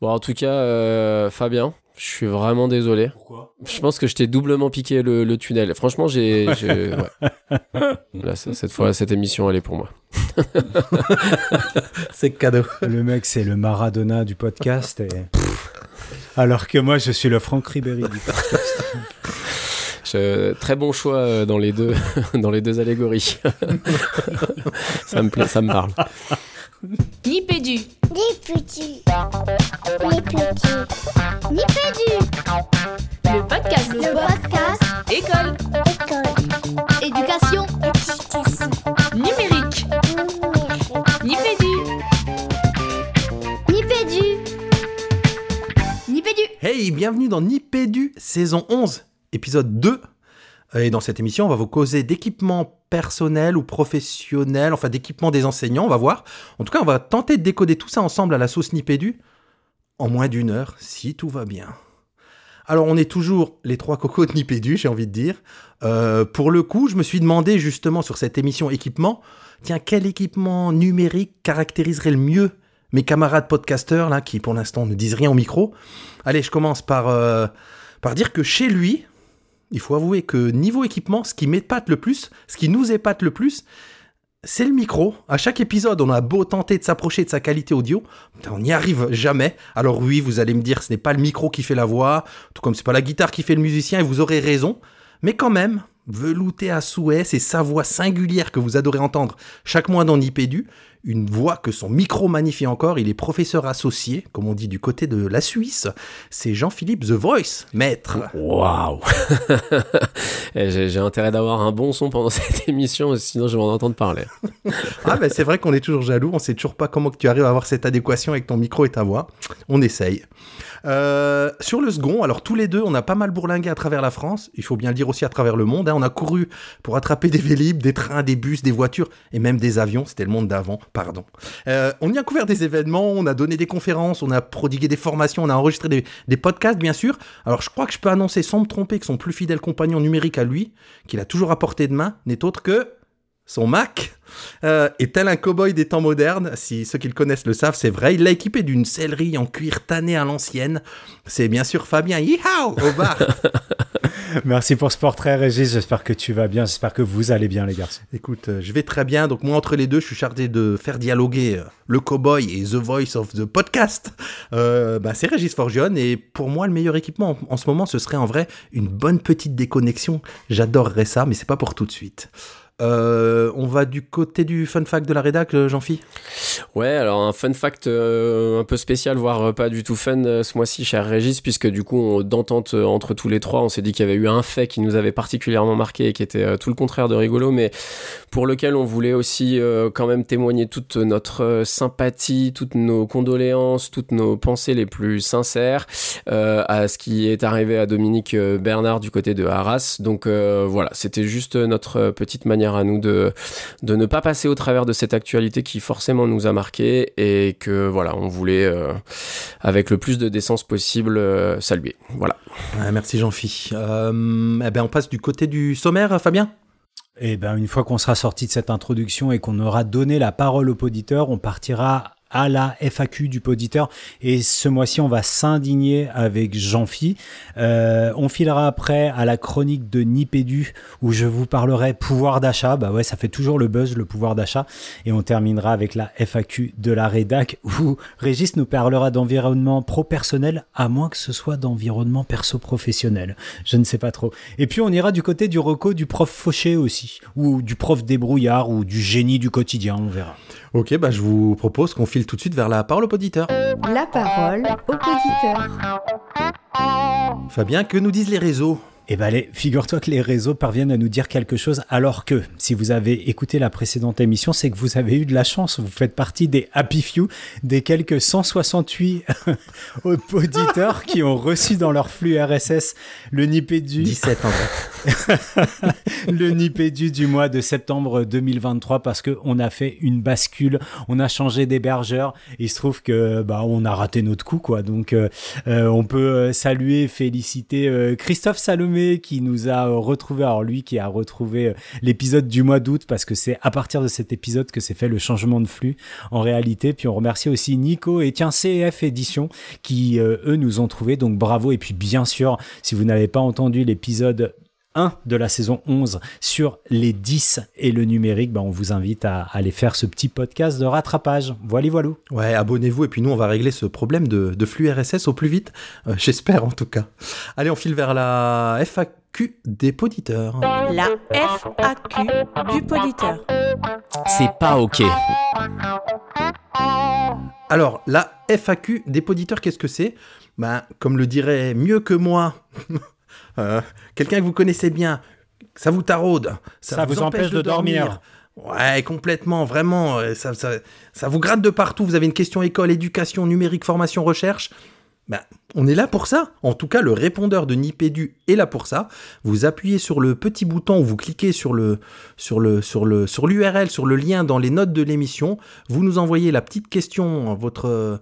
Bon, en tout cas, euh, Fabien, je suis vraiment désolé. Pourquoi? Je pense que je t'ai doublement piqué le, le tunnel. Franchement, j'ai. j'ai- ouais. Là, c- cette fois, cette émission, elle est pour moi. C'est cadeau. Le mec, c'est le Maradona du podcast. et- Alors que moi, je suis le Franck Ribéry du podcast. Je- très bon choix euh, dans les deux, dans les deux allégories. ça me plaît, ça me parle. Petits. Les petits. Nipédu, le podcast, Le podcast école, école. éducation, Éducation numérique, numérique. Nipédu, Nipédu, Nipédu. Hey, bienvenue dans Nipédu, saison 11, épisode 2. Et dans cette émission, on va vous causer d'équipements personnels ou professionnels, enfin d'équipements des enseignants, on va voir. En tout cas, on va tenter de décoder tout ça ensemble à la sauce Nipédu en moins d'une heure, si tout va bien. Alors, on est toujours les trois cocos de Nipédu, j'ai envie de dire. Euh, pour le coup, je me suis demandé justement sur cette émission équipement, tiens, quel équipement numérique caractériserait le mieux mes camarades podcasteurs, là, qui pour l'instant ne disent rien au micro Allez, je commence par, euh, par dire que chez lui, il faut avouer que niveau équipement, ce qui m'épate le plus, ce qui nous épate le plus, c'est le micro. À chaque épisode, on a beau tenter de s'approcher de sa qualité audio, on n'y arrive jamais. Alors oui, vous allez me dire, ce n'est pas le micro qui fait la voix, tout comme c'est pas la guitare qui fait le musicien, et vous aurez raison. Mais quand même, velouté à souhait, c'est sa voix singulière que vous adorez entendre chaque mois dans Nipédu, une voix que son micro magnifie encore. Il est professeur associé, comme on dit du côté de la Suisse. C'est Jean-Philippe The Voice, maître. Waouh Et J'ai j'ai intérêt d'avoir un bon son pendant cette émission, sinon je vais en entendre parler. Ah ben c'est vrai qu'on est toujours jaloux, on sait toujours pas comment que tu arrives à avoir cette adéquation avec ton micro et ta voix. On essaye. Euh, sur le second, alors tous les deux, on a pas mal bourlingué à travers la France, il faut bien le dire aussi à travers le monde. hein. On a couru pour attraper des vélib, des trains, des bus, des voitures et même des avions. C'était le monde d'avant, pardon. Euh, on y a couvert des événements, on a donné des conférences, on a prodigué des formations, on a enregistré des, des podcasts, bien sûr. Alors je crois que je peux annoncer sans me tromper que son plus fidèle compagnon numérique à lui, qu'il a toujours à portée de main, n'est autre que son Mac. Euh, tel un cow-boy des temps modernes Si ceux qui le connaissent le savent, c'est vrai. Il l'a équipé d'une sellerie en cuir tanné à l'ancienne. C'est bien sûr Fabien Yeehaw au bar. Merci pour ce portrait, Régis. J'espère que tu vas bien. J'espère que vous allez bien, les garçons. Écoute, euh, je vais très bien. Donc moi, entre les deux, je suis chargé de faire dialoguer euh, le cowboy et The Voice of the Podcast. Euh, bah, c'est Régis Forgione. Et pour moi, le meilleur équipement en, en ce moment, ce serait en vrai une bonne petite déconnexion. J'adorerais ça, mais c'est pas pour tout de suite. Euh, on va du côté du fun fact de la rédac, euh, Jean-Phi? Ouais, alors un fun fact euh, un peu spécial, voire pas du tout fun ce mois-ci, cher Régis, puisque du coup, d'entente entre tous les trois, on s'est dit qu'il y avait eu un fait qui nous avait particulièrement marqué et qui était tout le contraire de rigolo, mais pour lequel on voulait aussi quand même témoigner toute notre sympathie, toutes nos condoléances, toutes nos pensées les plus sincères à ce qui est arrivé à Dominique Bernard du côté de Arras. Donc voilà, c'était juste notre petite manière à nous de de ne pas passer au travers de cette actualité qui forcément nous a marqué et que voilà, on voulait euh, avec le plus de décence possible euh, saluer. Voilà. Ouais, merci Jean-Phi. Euh, eh ben, on passe du côté du sommaire, Fabien? Et ben, une fois qu'on sera sorti de cette introduction et qu'on aura donné la parole au poditeur, on partira à la FAQ du poditeur. Et ce mois-ci, on va s'indigner avec Jean-Phi. Euh, on filera après à la chronique de Nipédu où je vous parlerai pouvoir d'achat. Bah ouais, ça fait toujours le buzz, le pouvoir d'achat. Et on terminera avec la FAQ de la rédac où Régis nous parlera d'environnement pro-personnel à moins que ce soit d'environnement perso-professionnel. Je ne sais pas trop. Et puis on ira du côté du reco du prof fauché aussi, ou du prof débrouillard, ou du génie du quotidien, on verra. Ok, bah, je vous propose qu'on file tout de suite vers la parole au poditeur. La parole au poditeur. Fabien, que nous disent les réseaux? Eh ben, allez, figure-toi que les réseaux parviennent à nous dire quelque chose, alors que si vous avez écouté la précédente émission, c'est que vous avez eu de la chance. Vous faites partie des Happy Few, des quelques 168 auditeurs qui ont reçu dans leur flux RSS le Nipédu, 17 en vrai. le Nipédu du mois de septembre 2023 parce que on a fait une bascule, on a changé d'hébergeur. Il se trouve que bah on a raté notre coup quoi. Donc euh, euh, on peut euh, saluer, féliciter euh, Christophe Salomé Qui nous a euh, retrouvé, alors lui qui a retrouvé euh, l'épisode du mois d'août parce que c'est à partir de cet épisode que s'est fait le changement de flux en réalité. Puis on remercie aussi Nico et tiens CF Édition qui euh, eux nous ont trouvé donc bravo. Et puis bien sûr si vous n'avez pas entendu l'épisode 1 de la saison 11 sur les 10 et le numérique, ben on vous invite à aller faire ce petit podcast de rattrapage. Voilà, voilà. Ouais, abonnez-vous et puis nous on va régler ce problème de, de flux RSS au plus vite, euh, j'espère en tout cas. Allez, on file vers la FAQ des poditeurs. La FAQ du poditeur. C'est pas ok. Alors, la FAQ des poditeurs, qu'est-ce que c'est? Ben, comme le dirait mieux que moi, euh, quelqu'un que vous connaissez bien, ça vous taraude, Ça vous empêche de dormir. Ouais, complètement, vraiment, euh, ça, ça, ça vous gratte de partout. Vous avez une question école, éducation, numérique, formation, recherche. Ben, on est là pour ça. En tout cas, le répondeur de Nipédu est là pour ça. Vous appuyez sur le petit bouton ou vous cliquez sur le sur le sur le sur l'URL, sur le lien dans les notes de l'émission. Vous nous envoyez la petite question, votre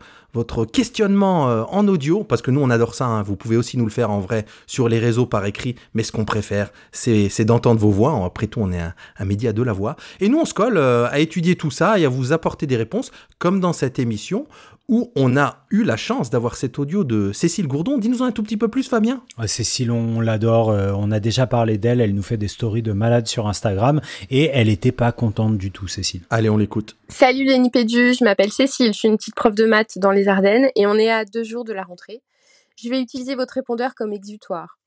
questionnement euh, en audio parce que nous on adore ça. hein. Vous pouvez aussi nous le faire en vrai sur les réseaux par écrit, mais ce qu'on préfère, c'est d'entendre vos voix. Après tout, on est un, un média de la voix. Et nous, on se colle euh, à étudier tout ça et à vous apporter des réponses, comme dans cette émission où on a eu la chance d'avoir cet audio de Cécile Gourdon. Dis-nous un tout petit peu plus, Fabien. Ouais, Cécile, on l'adore. euh, on a déjà parlé d'elle. Elle nous fait des stories de malade sur Instagram et elle était pas contente du tout, Cécile. Allez, on l'écoute. Salut les Nipédu, je m'appelle Cécile, je suis une petite prof de maths dans les Ardennes et on est à deux jours de la rentrée. Je vais utiliser votre répondeur comme exutoire.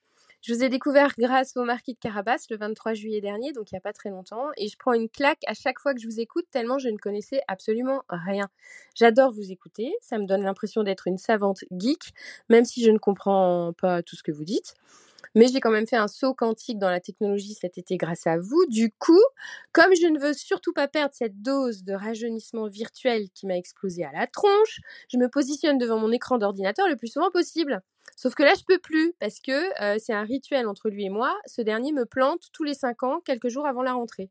Je vous ai découvert grâce au marquis de Carabas le 23 juillet dernier, donc il n'y a pas très longtemps, et je prends une claque à chaque fois que je vous écoute tellement je ne connaissais absolument rien. J'adore vous écouter, ça me donne l'impression d'être une savante geek, même si je ne comprends pas tout ce que vous dites. Mais j'ai quand même fait un saut quantique dans la technologie cet été grâce à vous. Du coup, comme je ne veux surtout pas perdre cette dose de rajeunissement virtuel qui m'a explosé à la tronche, je me positionne devant mon écran d'ordinateur le plus souvent possible. Sauf que là, je peux plus parce que euh, c'est un rituel entre lui et moi. Ce dernier me plante tous les 5 ans, quelques jours avant la rentrée.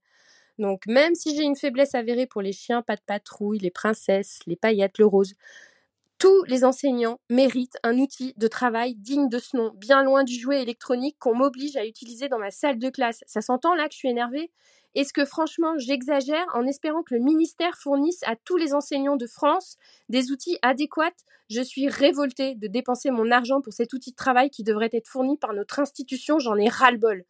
Donc, même si j'ai une faiblesse avérée pour les chiens, pas de patrouille, les princesses, les paillettes, le rose, tous les enseignants méritent un outil de travail digne de ce nom, bien loin du jouet électronique qu'on m'oblige à utiliser dans ma salle de classe. Ça s'entend là que je suis énervée? Est-ce que franchement j'exagère en espérant que le ministère fournisse à tous les enseignants de France des outils adéquats? Je suis révoltée de dépenser mon argent pour cet outil de travail qui devrait être fourni par notre institution, j'en ai ras-le-bol.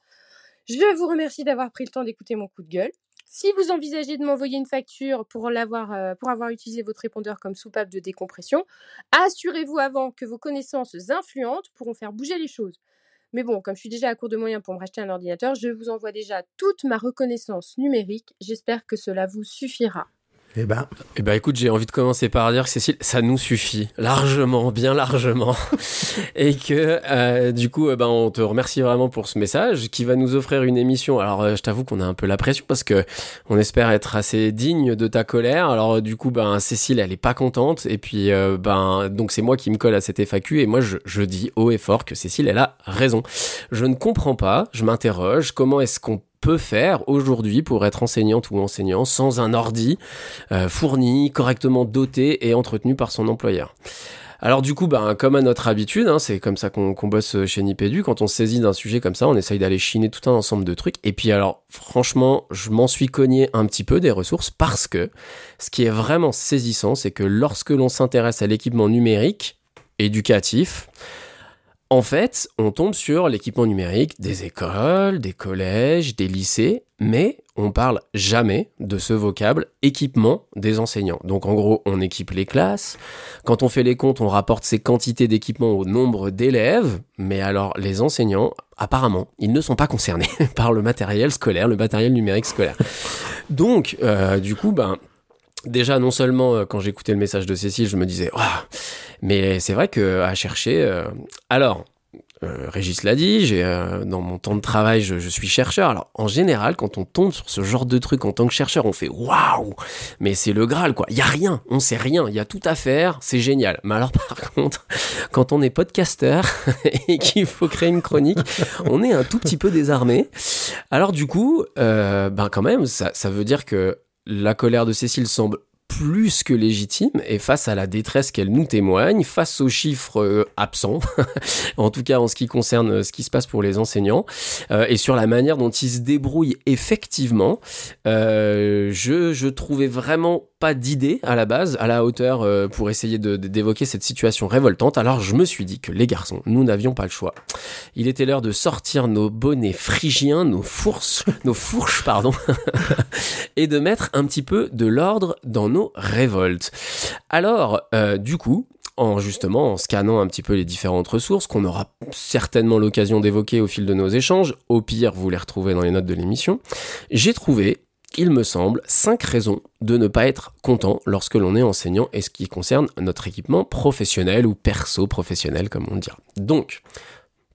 Je vous remercie d'avoir pris le temps d'écouter mon coup de gueule. Si vous envisagez de m'envoyer une facture euh, pour avoir utilisé votre répondeur comme soupape de décompression, assurez-vous avant que vos connaissances influentes pourront faire bouger les choses. Mais bon, comme je suis déjà à court de moyens pour me racheter un ordinateur, je vous envoie déjà toute ma reconnaissance numérique. J'espère que cela vous suffira. Eh ben, Eh ben écoute, j'ai envie de commencer par dire que Cécile, ça nous suffit largement, bien largement, et que euh, du coup, eh ben on te remercie vraiment pour ce message qui va nous offrir une émission. Alors, euh, je t'avoue qu'on a un peu la pression parce que on espère être assez digne de ta colère. Alors, du coup, ben Cécile, elle est pas contente, et puis euh, ben donc c'est moi qui me colle à cette FAQ, et moi je, je dis haut et fort que Cécile, elle a raison. Je ne comprends pas, je m'interroge, comment est-ce qu'on peut faire aujourd'hui pour être enseignante ou enseignant sans un ordi euh, fourni, correctement doté et entretenu par son employeur. Alors du coup, ben, comme à notre habitude, hein, c'est comme ça qu'on bosse chez Nipédu, quand on saisit d'un sujet comme ça, on essaye d'aller chiner tout un ensemble de trucs. Et puis alors, franchement, je m'en suis cogné un petit peu des ressources parce que ce qui est vraiment saisissant, c'est que lorsque l'on s'intéresse à l'équipement numérique éducatif, en fait, on tombe sur l'équipement numérique des écoles, des collèges, des lycées, mais on parle jamais de ce vocable équipement des enseignants. Donc en gros, on équipe les classes. Quand on fait les comptes, on rapporte ces quantités d'équipements au nombre d'élèves, mais alors les enseignants, apparemment, ils ne sont pas concernés par le matériel scolaire, le matériel numérique scolaire. Donc, euh, du coup, ben, déjà non seulement euh, quand j'écoutais le message de Cécile, je me disais, Ouah mais c'est vrai que à chercher. euh, alors, euh, Régis l'a dit, j'ai euh, dans mon temps de travail, je, je suis chercheur. Alors, en général, quand on tombe sur ce genre de truc en tant que chercheur, on fait waouh, mais c'est le Graal quoi. Il y a rien, on sait rien, il y a tout à faire, c'est génial. Mais alors, par contre, quand on est podcasteur et qu'il faut créer une chronique, on est un tout petit peu désarmé. Alors, du coup, euh, ben quand même, ça, ça veut dire que la colère de Cécile semble plus que légitime et face à la détresse qu'elle nous témoigne, face aux chiffres euh, absents, en tout cas en ce qui concerne euh, ce qui se passe pour les enseignants, euh, et sur la manière dont ils se débrouillent effectivement, je, je trouvais vraiment pas d'idée à la base, à la hauteur euh, pour essayer d'évoquer cette situation révoltante. Alors je me suis dit que les garçons, nous n'avions pas le choix. Il était l'heure de sortir nos bonnets phrygiens, nos fourches, nos fourches, pardon, et de mettre un petit peu de l'ordre dans nos révoltes. Alors, euh, du coup, en justement en scannant un petit peu les différentes ressources qu'on aura certainement l'occasion d'évoquer au fil de nos échanges, au pire vous les retrouvez dans les notes de l'émission, j'ai trouvé, il me semble, cinq raisons de ne pas être content lorsque l'on est enseignant et ce qui concerne notre équipement professionnel ou perso-professionnel comme on dira. Donc,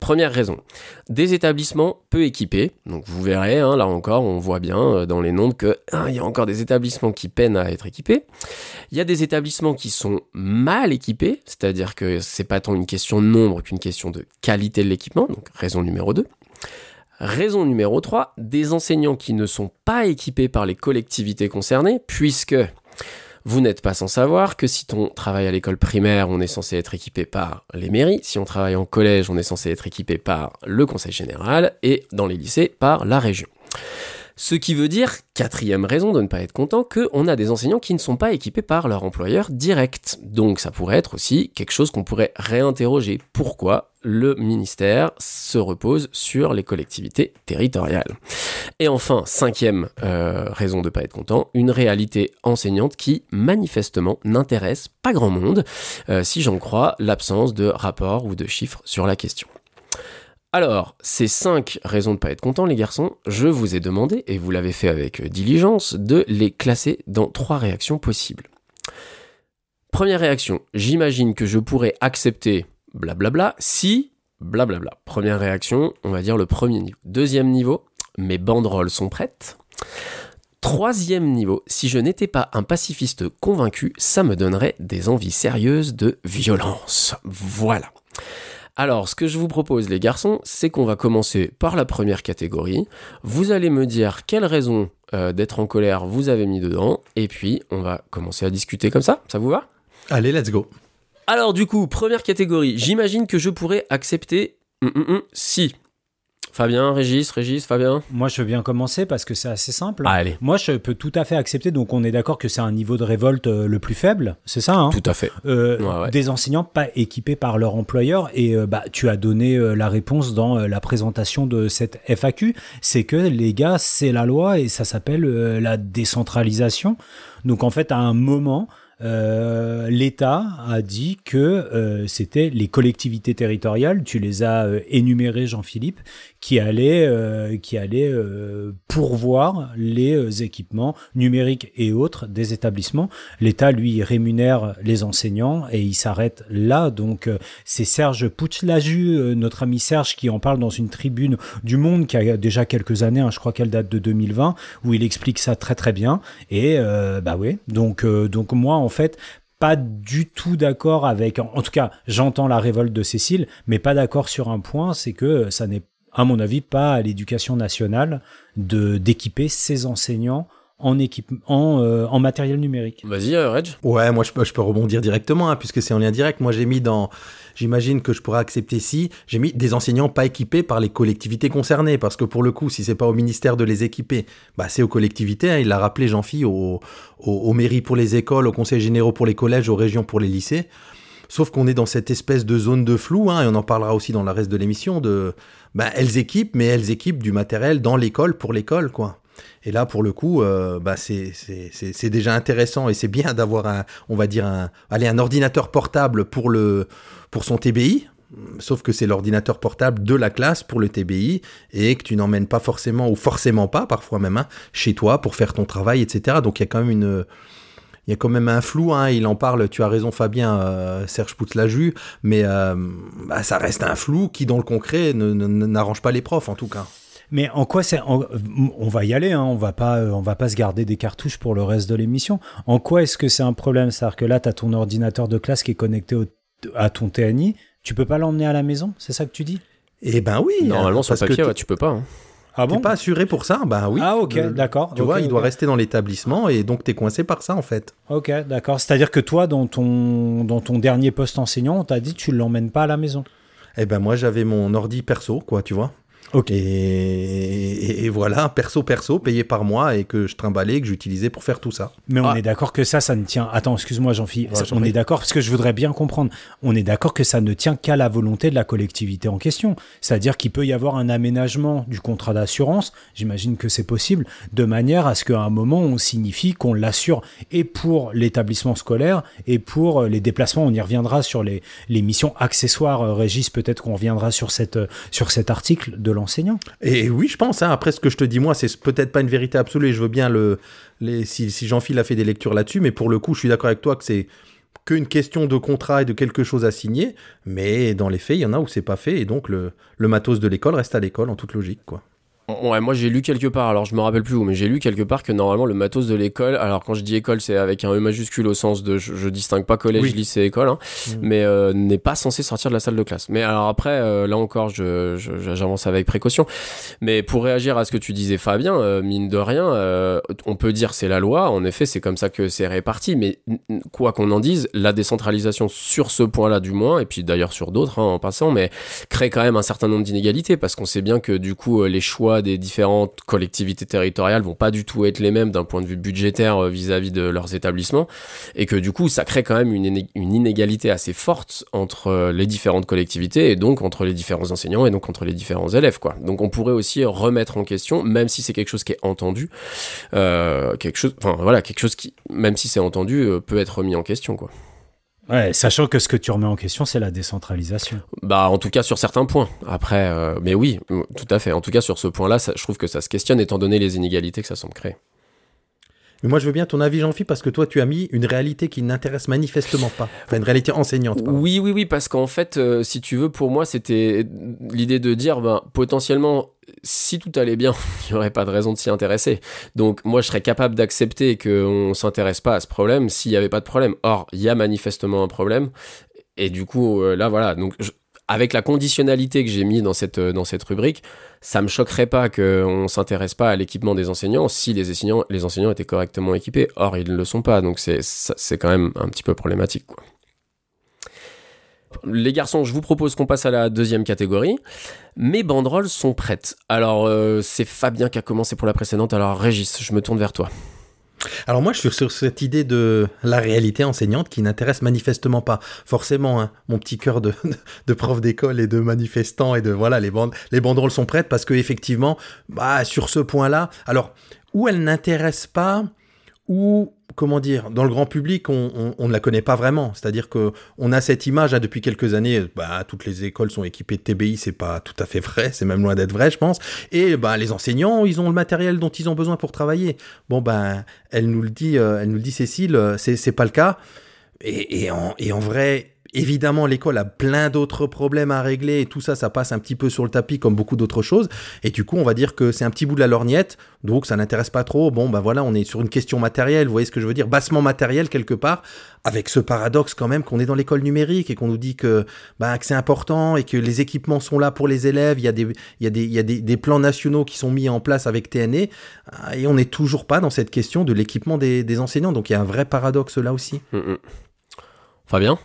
Première raison, des établissements peu équipés. Donc vous verrez, hein, là encore, on voit bien euh, dans les nombres que hein, y a encore des établissements qui peinent à être équipés. Il y a des établissements qui sont mal équipés, c'est-à-dire que c'est pas tant une question de nombre qu'une question de qualité de l'équipement. Donc raison numéro 2. Raison numéro 3, des enseignants qui ne sont pas équipés par les collectivités concernées, puisque vous n'êtes pas sans savoir que si on travaille à l'école primaire, on est censé être équipé par les mairies, si on travaille en collège, on est censé être équipé par le conseil général, et dans les lycées, par la région. Ce qui veut dire, quatrième raison de ne pas être content, qu'on a des enseignants qui ne sont pas équipés par leur employeur direct. Donc ça pourrait être aussi quelque chose qu'on pourrait réinterroger. Pourquoi le ministère se repose sur les collectivités territoriales? Et enfin, cinquième euh, raison de ne pas être content, une réalité enseignante qui manifestement n'intéresse pas grand monde, euh, si j'en crois l'absence de rapport ou de chiffres sur la question. Alors, ces cinq raisons de ne pas être content, les garçons, je vous ai demandé, et vous l'avez fait avec diligence, de les classer dans trois réactions possibles. Première réaction, j'imagine que je pourrais accepter blablabla si blablabla. Première réaction, on va dire le premier niveau. Deuxième niveau, mes banderoles sont prêtes. Troisième niveau, si je n'étais pas un pacifiste convaincu, ça me donnerait des envies sérieuses de violence. Voilà. Alors, ce que je vous propose, les garçons, c'est qu'on va commencer par la première catégorie. Vous allez me dire quelles raisons euh, d'être en colère vous avez mis dedans, et puis on va commencer à discuter comme ça. Ça vous va? Allez, let's go. Alors, du coup, première catégorie. J'imagine que je pourrais accepter hum, hum, hum, si. Fabien, Régis, Régis, Fabien. Moi, je veux bien commencer parce que c'est assez simple. Ah, allez. Moi, je peux tout à fait accepter. Donc, on est d'accord que c'est un niveau de révolte euh, le plus faible, c'est ça hein? Tout à fait. Euh, Ouais, ouais. Des enseignants pas équipés par leur employeur. Et euh, bah, tu as donné euh, la réponse dans la présentation de cette FAQ. C'est que les gars, c'est la loi et ça s'appelle la décentralisation. Donc, en fait, à un moment. Euh, L'État a dit que euh, c'était les collectivités territoriales, tu les as euh, énumérées Jean-Philippe, qui allaient, euh, qui allaient pourvoir les équipements numériques et autres des établissements. L'État, lui, rémunère les enseignants et il s'arrête là. Donc, c'est Serge Pouchlaju, notre ami Serge, qui en parle dans une tribune du Monde qui a déjà quelques années, hein, je crois qu'elle date de 2020, où il explique ça très très bien. Et bah oui, donc, donc moi, en fait, pas du tout d'accord avec, en tout cas, j'entends la révolte de Cécile, mais pas d'accord sur un point, c'est que ça n'est, à mon avis, pas à l'éducation nationale de d'équiper ses enseignants en, équipe, en, euh, en matériel numérique. Vas-y, euh, Reg. Ouais, moi je peux, je peux rebondir directement, hein, puisque c'est en lien direct. Moi j'ai mis dans. J'imagine que je pourrais accepter si. J'ai mis des enseignants pas équipés par les collectivités concernées, parce que pour le coup, si c'est pas au ministère de les équiper, bah c'est aux collectivités. hein. il l'a rappelé Jean-Phi, aux, aux, aux mairies pour les écoles, aux conseils généraux pour les collèges, aux régions pour les lycées. Sauf qu'on est dans cette espèce de zone de flou, hein, et on en parlera aussi dans le reste de l'émission, de, bah, elles équipent, mais elles équipent du matériel dans l'école pour l'école, quoi. Et là, pour le coup, euh, bah, c'est déjà intéressant et c'est bien d'avoir un, on va dire un, allez, un ordinateur portable pour le, pour son TBI. Sauf que c'est l'ordinateur portable de la classe pour le TBI et que tu n'emmènes pas forcément ou forcément pas, parfois même, hein, chez toi pour faire ton travail, etc. Donc il y a quand même un flou, hein, il en parle, tu as raison Fabien, euh, Serge Pouts l'a vu, mais euh, bah, ça reste un flou qui dans le concret n'arrange pas les profs en tout cas. Mais en quoi c'est en- On va y aller, hein, on va pas, euh, on va pas se garder des cartouches pour le reste de l'émission. En quoi est-ce que c'est un problème? C'est-à-dire que là, tu as ton ordinateur de classe qui est connecté au- à ton TNI, tu peux pas l'emmener à la maison? C'est ça que tu dis? Eh ben oui. Normalement, sur parce que papier, ouais, tu peux pas. hein. Ah T'es bon pas assuré pour ça? Bah oui. Ah ok, d'accord. Tu vois, il doit rester dans l'établissement et donc t'es coincé par ça en fait. Ok, d'accord. C'est-à-dire que toi, dans ton, dans ton dernier poste enseignant, on t'a dit tu l'emmènes pas à la maison. Eh ben moi j'avais mon ordi perso, quoi, tu vois. Ok. Et, et- et voilà, perso perso, payé par mois et que je trimballais, que j'utilisais pour faire tout ça. Mais on Ah. est d'accord que ça, ça ne tient. Attends, excuse-moi, Jean-Philippe. Ouais, on est d'accord parce que je voudrais bien comprendre. On est d'accord que ça ne tient qu'à la volonté de la collectivité en question. C'est-à-dire qu'il peut y avoir un aménagement du contrat d'assurance. J'imagine que c'est possible de manière à ce qu'à un moment on signifie qu'on l'assure et pour l'établissement scolaire et pour euh, les déplacements. On y reviendra sur les, les missions accessoires. Euh, Régis, peut-être qu'on reviendra sur cette euh, sur cet article de l'enseignant. Et oui, je pense, hein, après ce que je te dis, moi, c'est peut-être pas une vérité absolue et je veux bien le. Si si Jean-Phil a fait des lectures là-dessus, mais pour le coup, je suis d'accord avec toi que c'est qu'une question de contrat et de quelque chose à signer, mais dans les faits, il y en a où c'est pas fait et donc le, le matos de l'école reste à l'école en toute logique, quoi. Ouais, moi j'ai lu quelque part, alors je me rappelle plus où, mais j'ai lu quelque part que normalement le matos de l'école, alors quand je dis école, c'est avec un E majuscule au sens de je, je distingue pas collège, Oui. lycée, école, hein, Mm. mais euh, n'est pas censé sortir de la salle de classe. Mais alors après, euh, là encore, je, je- j'avance avec précaution. Mais pour réagir à ce que tu disais, Fabien, euh, mine de rien, euh, on peut dire c'est la loi, en effet, c'est comme ça que c'est réparti, mais quoi qu'on en dise, la décentralisation sur ce point-là du moins, et puis d'ailleurs sur d'autres hein, en passant, mais crée quand même un certain nombre d'inégalités parce qu'on sait bien que du coup euh, les choix des différentes collectivités territoriales vont pas du tout être les mêmes d'un point de vue budgétaire euh, vis-à-vis de leurs établissements et que du coup ça crée quand même une, iné- une inégalité assez forte entre euh, les différentes collectivités et donc entre les différents enseignants et donc entre les différents élèves quoi. Donc on pourrait aussi remettre en question même si c'est quelque chose qui est entendu euh, quelque chose enfin voilà quelque chose qui même si c'est entendu peut être remis en question quoi. Ouais, sachant que ce que tu remets en question, c'est la décentralisation. Bah, en tout cas sur certains points. Après, euh, mais oui, tout à fait. En tout cas sur ce point-là, je trouve que ça se questionne étant donné les inégalités que ça semble créer. Mais moi, je veux bien ton avis, Jean-Philippe, parce que toi, tu as mis une réalité qui n'intéresse manifestement pas. Enfin, une réalité enseignante. Oui, oui, oui, parce qu'en fait, euh, si tu veux, pour moi, c'était l'idée de dire, ben, potentiellement, si tout allait bien, il n'y aurait pas de raison de s'y intéresser. Donc, moi, je serais capable d'accepter qu'on ne s'intéresse pas à ce problème s'il n'y avait pas de problème. Or, il y a manifestement un problème. Et du coup, euh, là, voilà. Donc, je- avec la conditionnalité que j'ai mis dans cette, euh, rubrique, ça me choquerait pas qu'on s'intéresse pas à l'équipement des enseignants si les enseignants, étaient correctement équipés. Or, ils ne le sont pas. Donc, c'est quand même un petit peu problématique. Les garçons, je vous propose qu'on passe à la deuxième catégorie. Mes banderoles sont prêtes. Alors, euh, c'est Fabien qui a commencé pour la précédente. Alors, Régis, je me tourne vers toi. Alors moi, je suis sur cette idée de la réalité enseignante qui n'intéresse manifestement pas. Forcément, hein, mon petit cœur de, de prof d'école et de manifestant et de voilà, les bandes, les banderoles sont prêtes parce que effectivement, bah sur ce point-là, alors où elles n'intéressent pas, ou comment dire, dans le grand public, on, on- on ne la connaît pas vraiment. C'est-à-dire que on a cette image hein, depuis quelques années. Bah, toutes les écoles sont équipées de TBI, c'est pas tout à fait vrai, c'est même loin d'être vrai, je pense. Et bah, les enseignants, ils ont le matériel dont ils ont besoin pour travailler. Bon ben, elle nous le dit, euh, elle nous le dit Cécile, euh, c'est pas le cas. Et, et en, et en vrai, évidemment, l'école a plein d'autres problèmes à régler et tout ça, ça passe un petit peu sur le tapis comme beaucoup d'autres choses. Et du coup, on va dire que c'est un petit bout de la lorgnette, donc ça n'intéresse pas trop. Bon, ben voilà, on est sur une question matérielle, vous voyez ce que je veux dire, bassement matériel quelque part, avec ce paradoxe quand même qu'on est dans l'école numérique et qu'on nous dit que, ben, que c'est important et que les équipements sont là pour les élèves. Il y a des, il y a des, il y a des, plans nationaux qui sont mis en place avec TNE ah, et on n'est toujours pas dans cette question de l'équipement des, enseignants. Donc il y a un vrai paradoxe là aussi. Mm, mm. Fabien?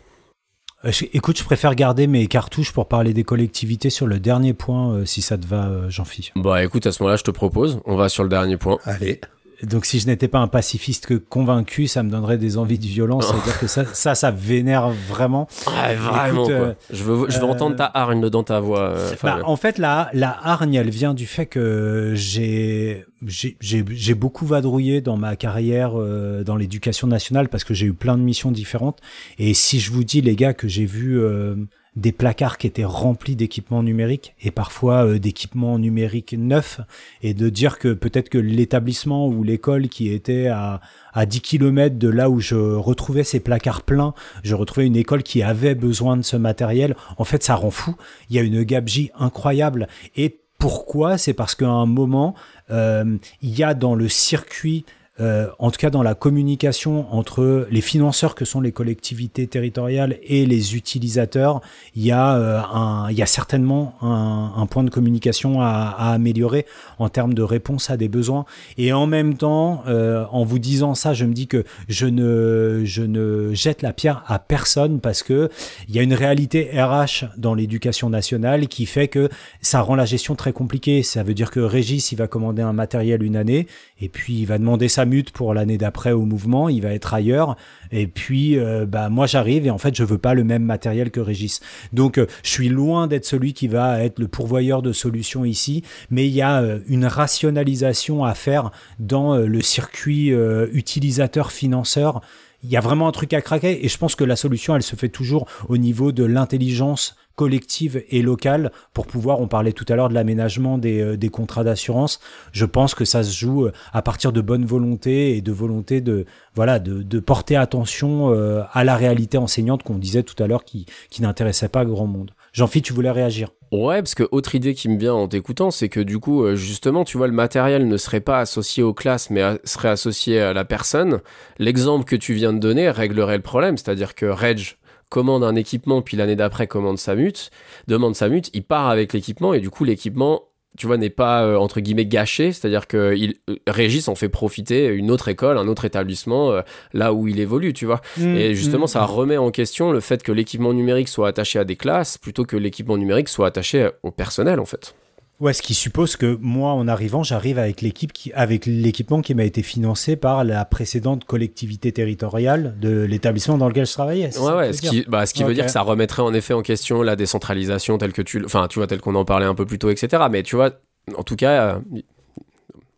Écoute, je préfère garder mes cartouches pour parler des collectivités sur le dernier point, euh, si ça te va, euh, Jean-Philippe. Bah écoute, à ce moment-là, je te propose, on va sur le dernier point. Allez. Donc, si je n'étais pas un pacifiste que convaincu, ça me donnerait des envies de violence. C'est-à-dire que ça, ça, ça vénère vraiment. Ouais, vraiment, Écoute, quoi. euh, je veux, je veux euh, entendre ta hargne dans ta voix, euh, Bah, en fait, la, la hargne, elle vient du fait que j'ai j'ai- beaucoup vadrouillé dans ma carrière euh, dans l'éducation nationale parce que j'ai eu plein de missions différentes. Et si je vous dis, les gars, que j'ai vu euh, des placards qui étaient remplis d'équipements numériques et parfois euh, d'équipements numériques neufs et de dire que peut-être que l'établissement ou l'école qui était à, à 10 km de là où je retrouvais ces placards pleins, je retrouvais une école qui avait besoin de ce matériel. En fait, ça rend fou. Il y a une gabegie incroyable. Et pourquoi? C'est parce qu'à un moment, euh, il y a dans le circuit euh, en tout cas dans la communication entre les financeurs que sont les collectivités territoriales et les utilisateurs, il y a, euh, certainement un, point de communication à, améliorer en termes de réponse à des besoins. Et en même temps, euh, en vous disant ça, je me dis que je ne, je ne jette la pierre à personne parce que il y a une réalité RH dans l'éducation nationale qui fait que ça rend la gestion très compliquée. Ça veut dire que Régis, il va commander un matériel une année et puis il va demander sa mute pour l'année d'après au mouvement, il va être ailleurs. Et puis, euh, bah, moi, j'arrive et en fait, je veux pas le même matériel que Régis. Donc, euh, je suis loin d'être celui qui va être le pourvoyeur de solutions ici, mais il y a euh, une rationalisation à faire dans le circuit utilisateur-financeur. Il y a vraiment un truc à craquer et je pense que la solution, elle se fait toujours au niveau de l'intelligence collective et locale pour pouvoir, on parlait tout à l'heure de l'aménagement des, euh, contrats d'assurance, je pense que ça se joue euh, à partir de bonne volonté et de volonté de, voilà, de, porter attention euh, à la réalité enseignante qu'on disait tout à l'heure qui n'intéressait pas grand monde. Jean-Philippe, tu voulais réagir Ouais, parce que autre idée qui me vient en t'écoutant, c'est que du coup, euh, justement, tu vois, le matériel ne serait pas associé aux classes, mais serait associé à la personne. L'exemple que tu viens de donner réglerait le problème, c'est-à-dire que Reg commande un équipement, puis l'année d'après commande sa mute, demande sa mute, il part avec l'équipement, et du coup, l'équipement, tu vois, n'est pas, euh, entre guillemets, gâché, c'est-à-dire que il, euh, Régis en fait profiter une autre école, un autre établissement, euh, là où il évolue, tu vois. Mm. Et justement, ça remet en question le fait que l'équipement numérique soit attaché à des classes plutôt que l'équipement numérique soit attaché au personnel, en fait. Ouais, ce qui suppose que moi, en arrivant, j'arrive avec l'équipe qui, avec l'équipement qui m'a été financé par la précédente collectivité territoriale de l'établissement dans lequel je travaillais. Ouais, ouais, ce qui, bah, ce qui veut dire que ça remettrait en effet en question la décentralisation telle que tu, enfin, tu vois, telle qu'on en parlait un peu plus tôt, etc. Mais tu vois, en tout cas, euh,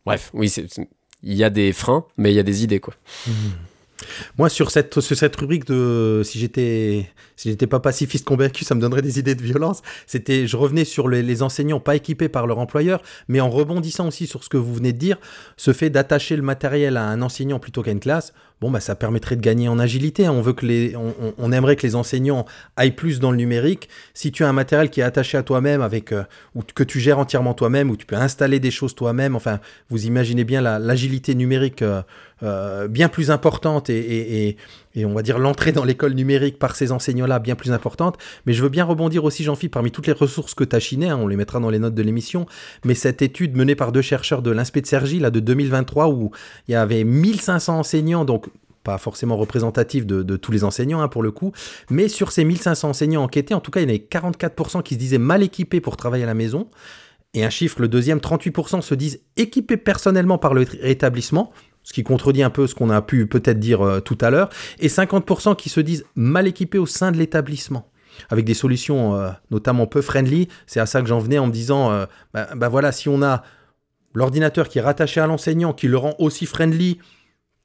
bref, oui, il y a des freins, mais il y a des idées, quoi. Moi, sur cette, rubrique de si j'étais si j'étais pas pacifiste convaincu, ça me donnerait des idées de violence. C'était, je revenais sur les enseignants pas équipés par leur employeur, mais en rebondissant aussi sur ce que vous venez de dire, ce fait d'attacher le matériel à un enseignant plutôt qu'à une classe, bon bah ça permettrait de gagner en agilité. On veut que les, on, on- aimerait que les enseignants aillent plus dans le numérique. Si tu as un matériel qui est attaché à toi-même, avec euh, ou que tu gères entièrement toi-même, ou tu peux installer des choses toi-même, enfin, vous imaginez bien la- l'agilité numérique. euh, euh, bien plus importante et, et, et on va dire l'entrée dans l'école numérique par ces enseignants-là bien plus importante. Mais je veux bien rebondir aussi, Jean-Philippe, parmi toutes les ressources que tu as chinées, hein, on les mettra dans les notes de l'émission, mais cette étude menée par deux chercheurs de l'INSPE de Sergi, là, de 2023, où il y avait 1500 enseignants, donc pas forcément représentatif de, tous les enseignants hein, pour le coup, mais sur ces 1500 enseignants enquêtés, en tout cas, il y en avait 44% qui se disaient mal équipés pour travailler à la maison. Et un chiffre, le deuxième, 38% se disent équipés personnellement par le établissement, ce qui contredit un peu ce qu'on a pu peut-être dire euh, tout à l'heure, et 50% qui se disent mal équipés au sein de l'établissement, avec des solutions euh, notamment peu friendly. C'est à ça que j'en venais en me disant, euh, bah, bah voilà, si on a l'ordinateur qui est rattaché à l'enseignant, qui le rend aussi friendly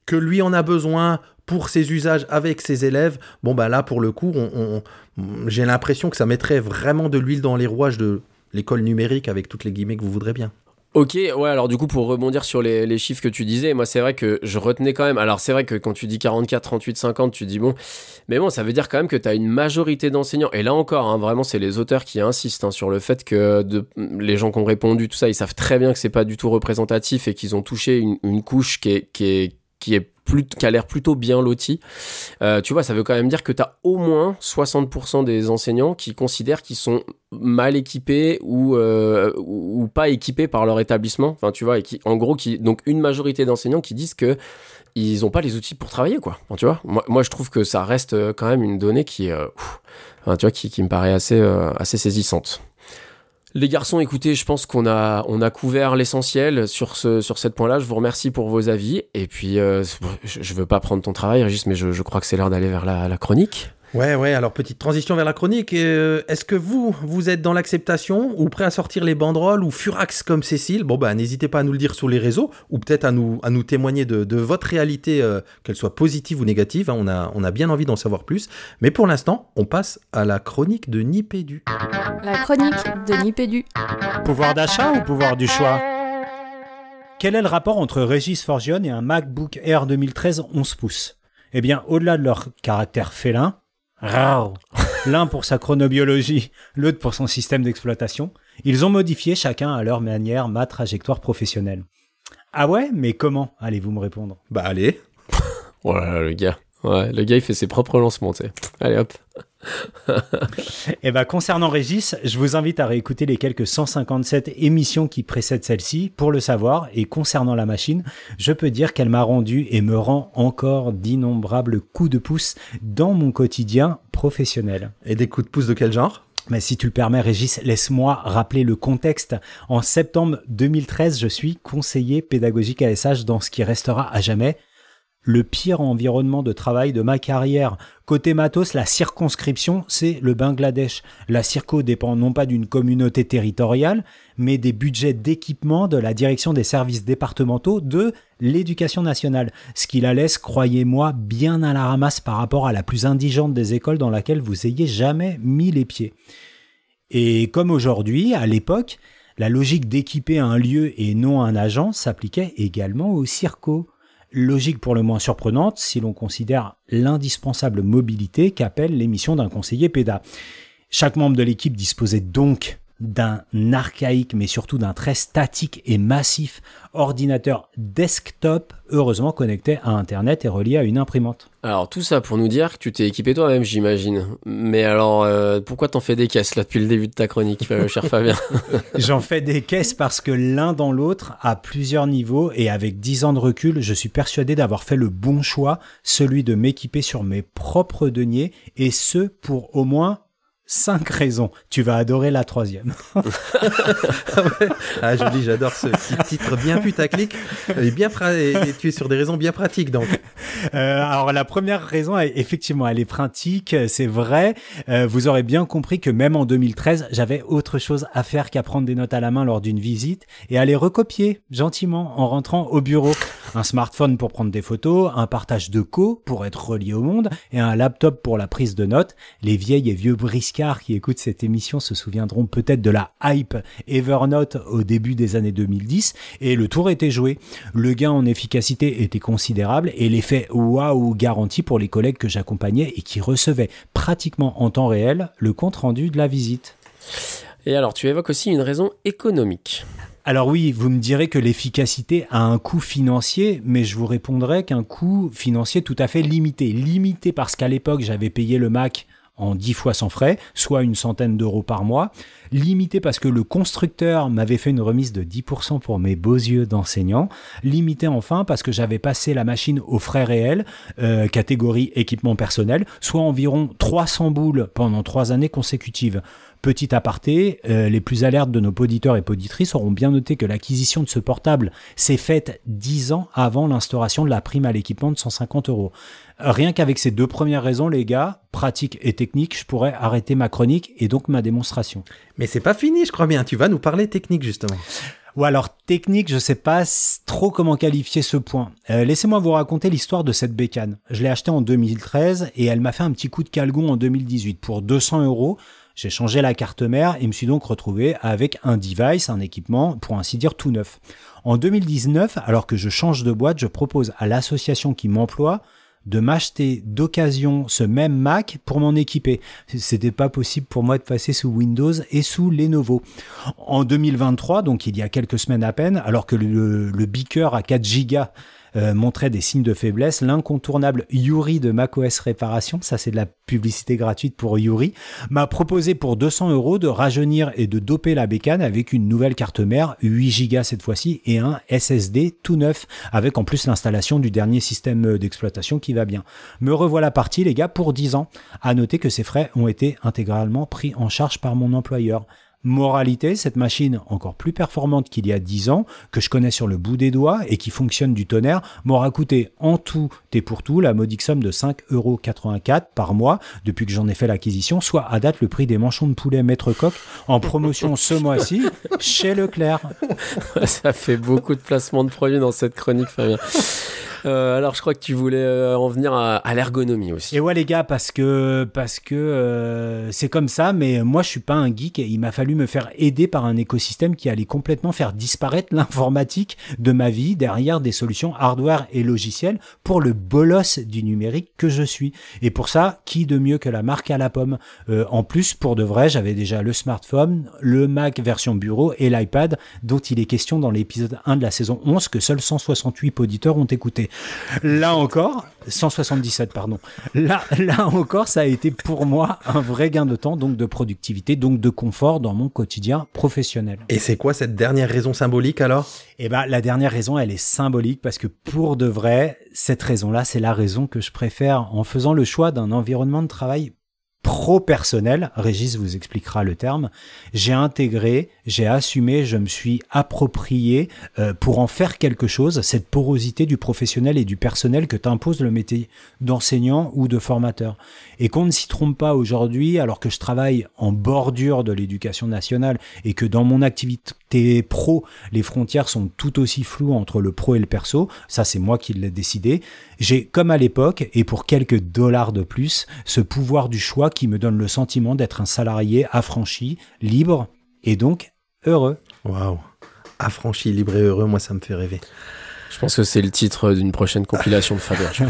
que lui en a besoin pour ses usages avec ses élèves, bon bah là pour le coup, j'ai l'impression que ça mettrait vraiment de l'huile dans les rouages de l'école numérique avec toutes les guillemets que vous voudrez bien. Ok, ouais, alors du coup, pour rebondir sur les, chiffres que tu disais, moi, c'est vrai que je retenais quand même. Alors, c'est vrai que quand tu dis 44, 38, 50, tu dis bon. Mais bon, ça veut dire quand même que tu une majorité d'enseignants. Et là encore, hein, vraiment, c'est les auteurs qui insistent hein, sur le fait que les gens qui ont répondu, tout ça, ils savent très bien que c'est pas du tout représentatif et qu'ils ont touché une, couche qui est, qui est plus, qui a l'air plutôt bien lotie. Euh, tu vois, ça veut quand même dire que tu as au moins 60% des enseignants qui considèrent qu'ils sont mal équipés ou, euh, ou pas équipés par leur établissement. Enfin, tu vois, et qui, en gros, donc une majorité d'enseignants qui disent que ils n'ont pas les outils pour travailler, quoi. Tu vois, moi, je trouve que ça reste euh, quand même une donnée qui, me paraît assez saisissante. Les garçons, écoutez, je pense qu'on a, on a couvert l'essentiel sur ce, sur cette point-là. Je vous remercie pour vos avis. Et puis, euh, je, je veux pas prendre ton travail, Régis, mais je, je crois que c'est l'heure d'aller vers la, la chronique. Ouais, ouais, alors petite transition vers la chronique. Euh, Est-ce que vous, vous êtes dans l'acceptation ou prêt à sortir les banderoles ou furax comme Cécile? Bon, bah, n'hésitez pas à nous le dire sur les réseaux ou peut-être à nous, à nous témoigner de, de votre réalité, euh, qu'elle soit positive ou négative. hein. on, a, on a bien envie d'en savoir plus. Mais pour l'instant, on passe à la chronique de Nipédu. La chronique de Nipédu. Pouvoir d'achat ou pouvoir du choix? Quel est le rapport entre Régis Forgione et un MacBook Air 2013 11 pouces? Eh bien, au-delà de leur caractère félin, l'un pour sa chronobiologie, l'autre pour son système d'exploitation, ils ont modifié chacun à leur manière ma trajectoire professionnelle. Ah ouais, mais comment Allez-vous me répondre? Bah allez. Voilà, le gars. Ouais, le gars, il fait ses propres lancements, tu sais. Allez, hop. Eh ben, concernant Régis, je vous invite à réécouter les quelques 157 émissions qui précèdent celle-ci pour le savoir. Et concernant la machine, je peux dire qu'elle m'a rendu et me rend encore d'innombrables coups de pouce dans mon quotidien professionnel. Et des coups de pouce de quel genre? Mais si tu le permets, Régis, laisse-moi rappeler le contexte. En septembre 2013, je suis conseiller pédagogique à SH dans ce qui restera à jamais le pire environnement de travail de ma carrière. Côté matos, la circonscription, c'est le Bangladesh. La circo dépend non pas d'une communauté territoriale, mais des budgets d'équipement de la direction des services départementaux de l'éducation nationale. Ce qui la laisse, croyez-moi, bien à la ramasse par rapport à la plus indigente des écoles dans laquelle vous ayez jamais mis les pieds. Et comme aujourd'hui, à l'époque, la logique d'équiper un lieu et non un agent s'appliquait également au circo logique pour le moins surprenante si l'on considère l'indispensable mobilité qu'appelle l'émission d'un conseiller PEDA. Chaque membre de l'équipe disposait donc d'un archaïque mais surtout d'un très statique et massif ordinateur desktop heureusement connecté à internet et relié à une imprimante. Alors tout ça pour nous dire que tu t'es équipé toi-même j'imagine. Mais alors euh, pourquoi t'en fais des caisses là depuis le début de ta chronique euh, cher Fabien? J'en fais des caisses parce que l'un dans l'autre à plusieurs niveaux et avec 10 ans de recul je suis persuadé d'avoir fait le bon choix, celui de m'équiper sur mes propres deniers et ce pour au moins Cinq raisons. Tu vas adorer la troisième. ah, joli, j'adore ce petit titre bien putaclic. Et, bien et, et tu es sur des raisons bien pratiques, donc. Euh, alors, la première raison, effectivement, elle est pratique, c'est vrai. Euh, vous aurez bien compris que même en 2013, j'avais autre chose à faire qu'à prendre des notes à la main lors d'une visite et à les recopier gentiment en rentrant au bureau. Un smartphone pour prendre des photos, un partage de co pour être relié au monde et un laptop pour la prise de notes. Les vieilles et vieux qui écoutent cette émission se souviendront peut-être de la hype Evernote au début des années 2010 et le tour était joué. Le gain en efficacité était considérable et l'effet waouh garanti pour les collègues que j'accompagnais et qui recevaient pratiquement en temps réel le compte rendu de la visite. Et alors tu évoques aussi une raison économique. Alors oui, vous me direz que l'efficacité a un coût financier, mais je vous répondrai qu'un coût financier tout à fait limité. Limité parce qu'à l'époque, j'avais payé le Mac en 10 fois sans frais, soit une centaine d'euros par mois. Limité parce que le constructeur m'avait fait une remise de 10% pour mes beaux yeux d'enseignant. Limité enfin parce que j'avais passé la machine aux frais réels, euh, catégorie équipement personnel, soit environ 300 boules pendant 3 années consécutives. Petit aparté, euh, les plus alertes de nos auditeurs et poditrices auront bien noté que l'acquisition de ce portable s'est faite 10 ans avant l'instauration de la prime à l'équipement de 150 euros. Rien qu'avec ces deux premières raisons, les gars, pratique et technique, je pourrais arrêter ma chronique et donc ma démonstration. Mais c'est pas fini, je crois bien. Tu vas nous parler technique justement. Ou alors technique, je sais pas trop comment qualifier ce point. Euh, Laissez-moi vous raconter l'histoire de cette bécane. Je l'ai achetée en 2013 et elle m'a fait un petit coup de calgon en 2018 pour 200 euros. J'ai changé la carte mère et me suis donc retrouvé avec un device, un équipement, pour ainsi dire tout neuf. En 2019, alors que je change de boîte, je propose à l'association qui m'emploie de m'acheter d'occasion ce même Mac pour m'en équiper. C'était pas possible pour moi de passer sous Windows et sous Lenovo. En 2023, donc il y a quelques semaines à peine, alors que le, beaker à 4 Go euh, montrait des signes de faiblesse. L'incontournable Yuri de macOS Réparation, ça c'est de la publicité gratuite pour Yuri, m'a proposé pour 200 euros de rajeunir et de doper la bécane avec une nouvelle carte mère, 8 Go cette fois-ci, et un SSD tout neuf, avec en plus l'installation du dernier système d'exploitation qui va bien. Me revoilà parti les gars pour 10 ans. À noter que ces frais ont été intégralement pris en charge par mon employeur. Moralité, cette machine encore plus performante qu'il y a 10 ans, que je connais sur le bout des doigts et qui fonctionne du tonnerre, m'aura coûté en tout et pour tout la modique somme de 5,84€ par mois depuis que j'en ai fait l'acquisition, soit à date le prix des manchons de poulet maître coq en promotion ce mois-ci chez Leclerc. Ça fait beaucoup de placements de produits dans cette chronique, Fabien. Euh, alors, je crois que tu voulais euh, en venir à, à l'ergonomie aussi. Et ouais les gars, parce que parce que euh, c'est comme ça, mais moi je suis pas un geek et il m'a fallu me faire aider par un écosystème qui allait complètement faire disparaître l'informatique de ma vie derrière des solutions hardware et logicielles pour le bolos du numérique que je suis. Et pour ça, qui de mieux que la marque à la pomme? Euh, En plus, pour de vrai, j'avais déjà le smartphone, le Mac version bureau et l'iPad dont il est question dans l'épisode 1 de la saison 11 que seuls 168 auditeurs ont écouté. Là encore, 177 pardon. Là, là encore, ça a été pour moi un vrai gain de temps, donc de productivité, donc de confort dans mon quotidien professionnel. Et c'est quoi cette dernière raison symbolique alors? Et ben, la dernière raison, elle est symbolique parce que pour de vrai, cette raison-là, c'est la raison que je préfère en faisant le choix d'un environnement de travail pro-personnel, Régis vous expliquera le terme, j'ai intégré, j'ai assumé, je me suis approprié euh, pour en faire quelque chose, cette porosité du professionnel et du personnel que t'impose le métier d'enseignant ou de formateur. Et qu'on ne s'y trompe pas aujourd'hui, alors que je travaille en bordure de l'éducation nationale et que dans mon activité pro, les frontières sont tout aussi floues entre le pro et le perso, ça c'est moi qui l'ai décidé, j'ai, comme à l'époque, et pour quelques dollars de plus, ce pouvoir du choix qui me donne le sentiment d'être un salarié affranchi, libre et donc heureux. Waouh Affranchi, libre et heureux, moi ça me fait rêver. Je pense que c'est le titre d'une prochaine compilation de pense.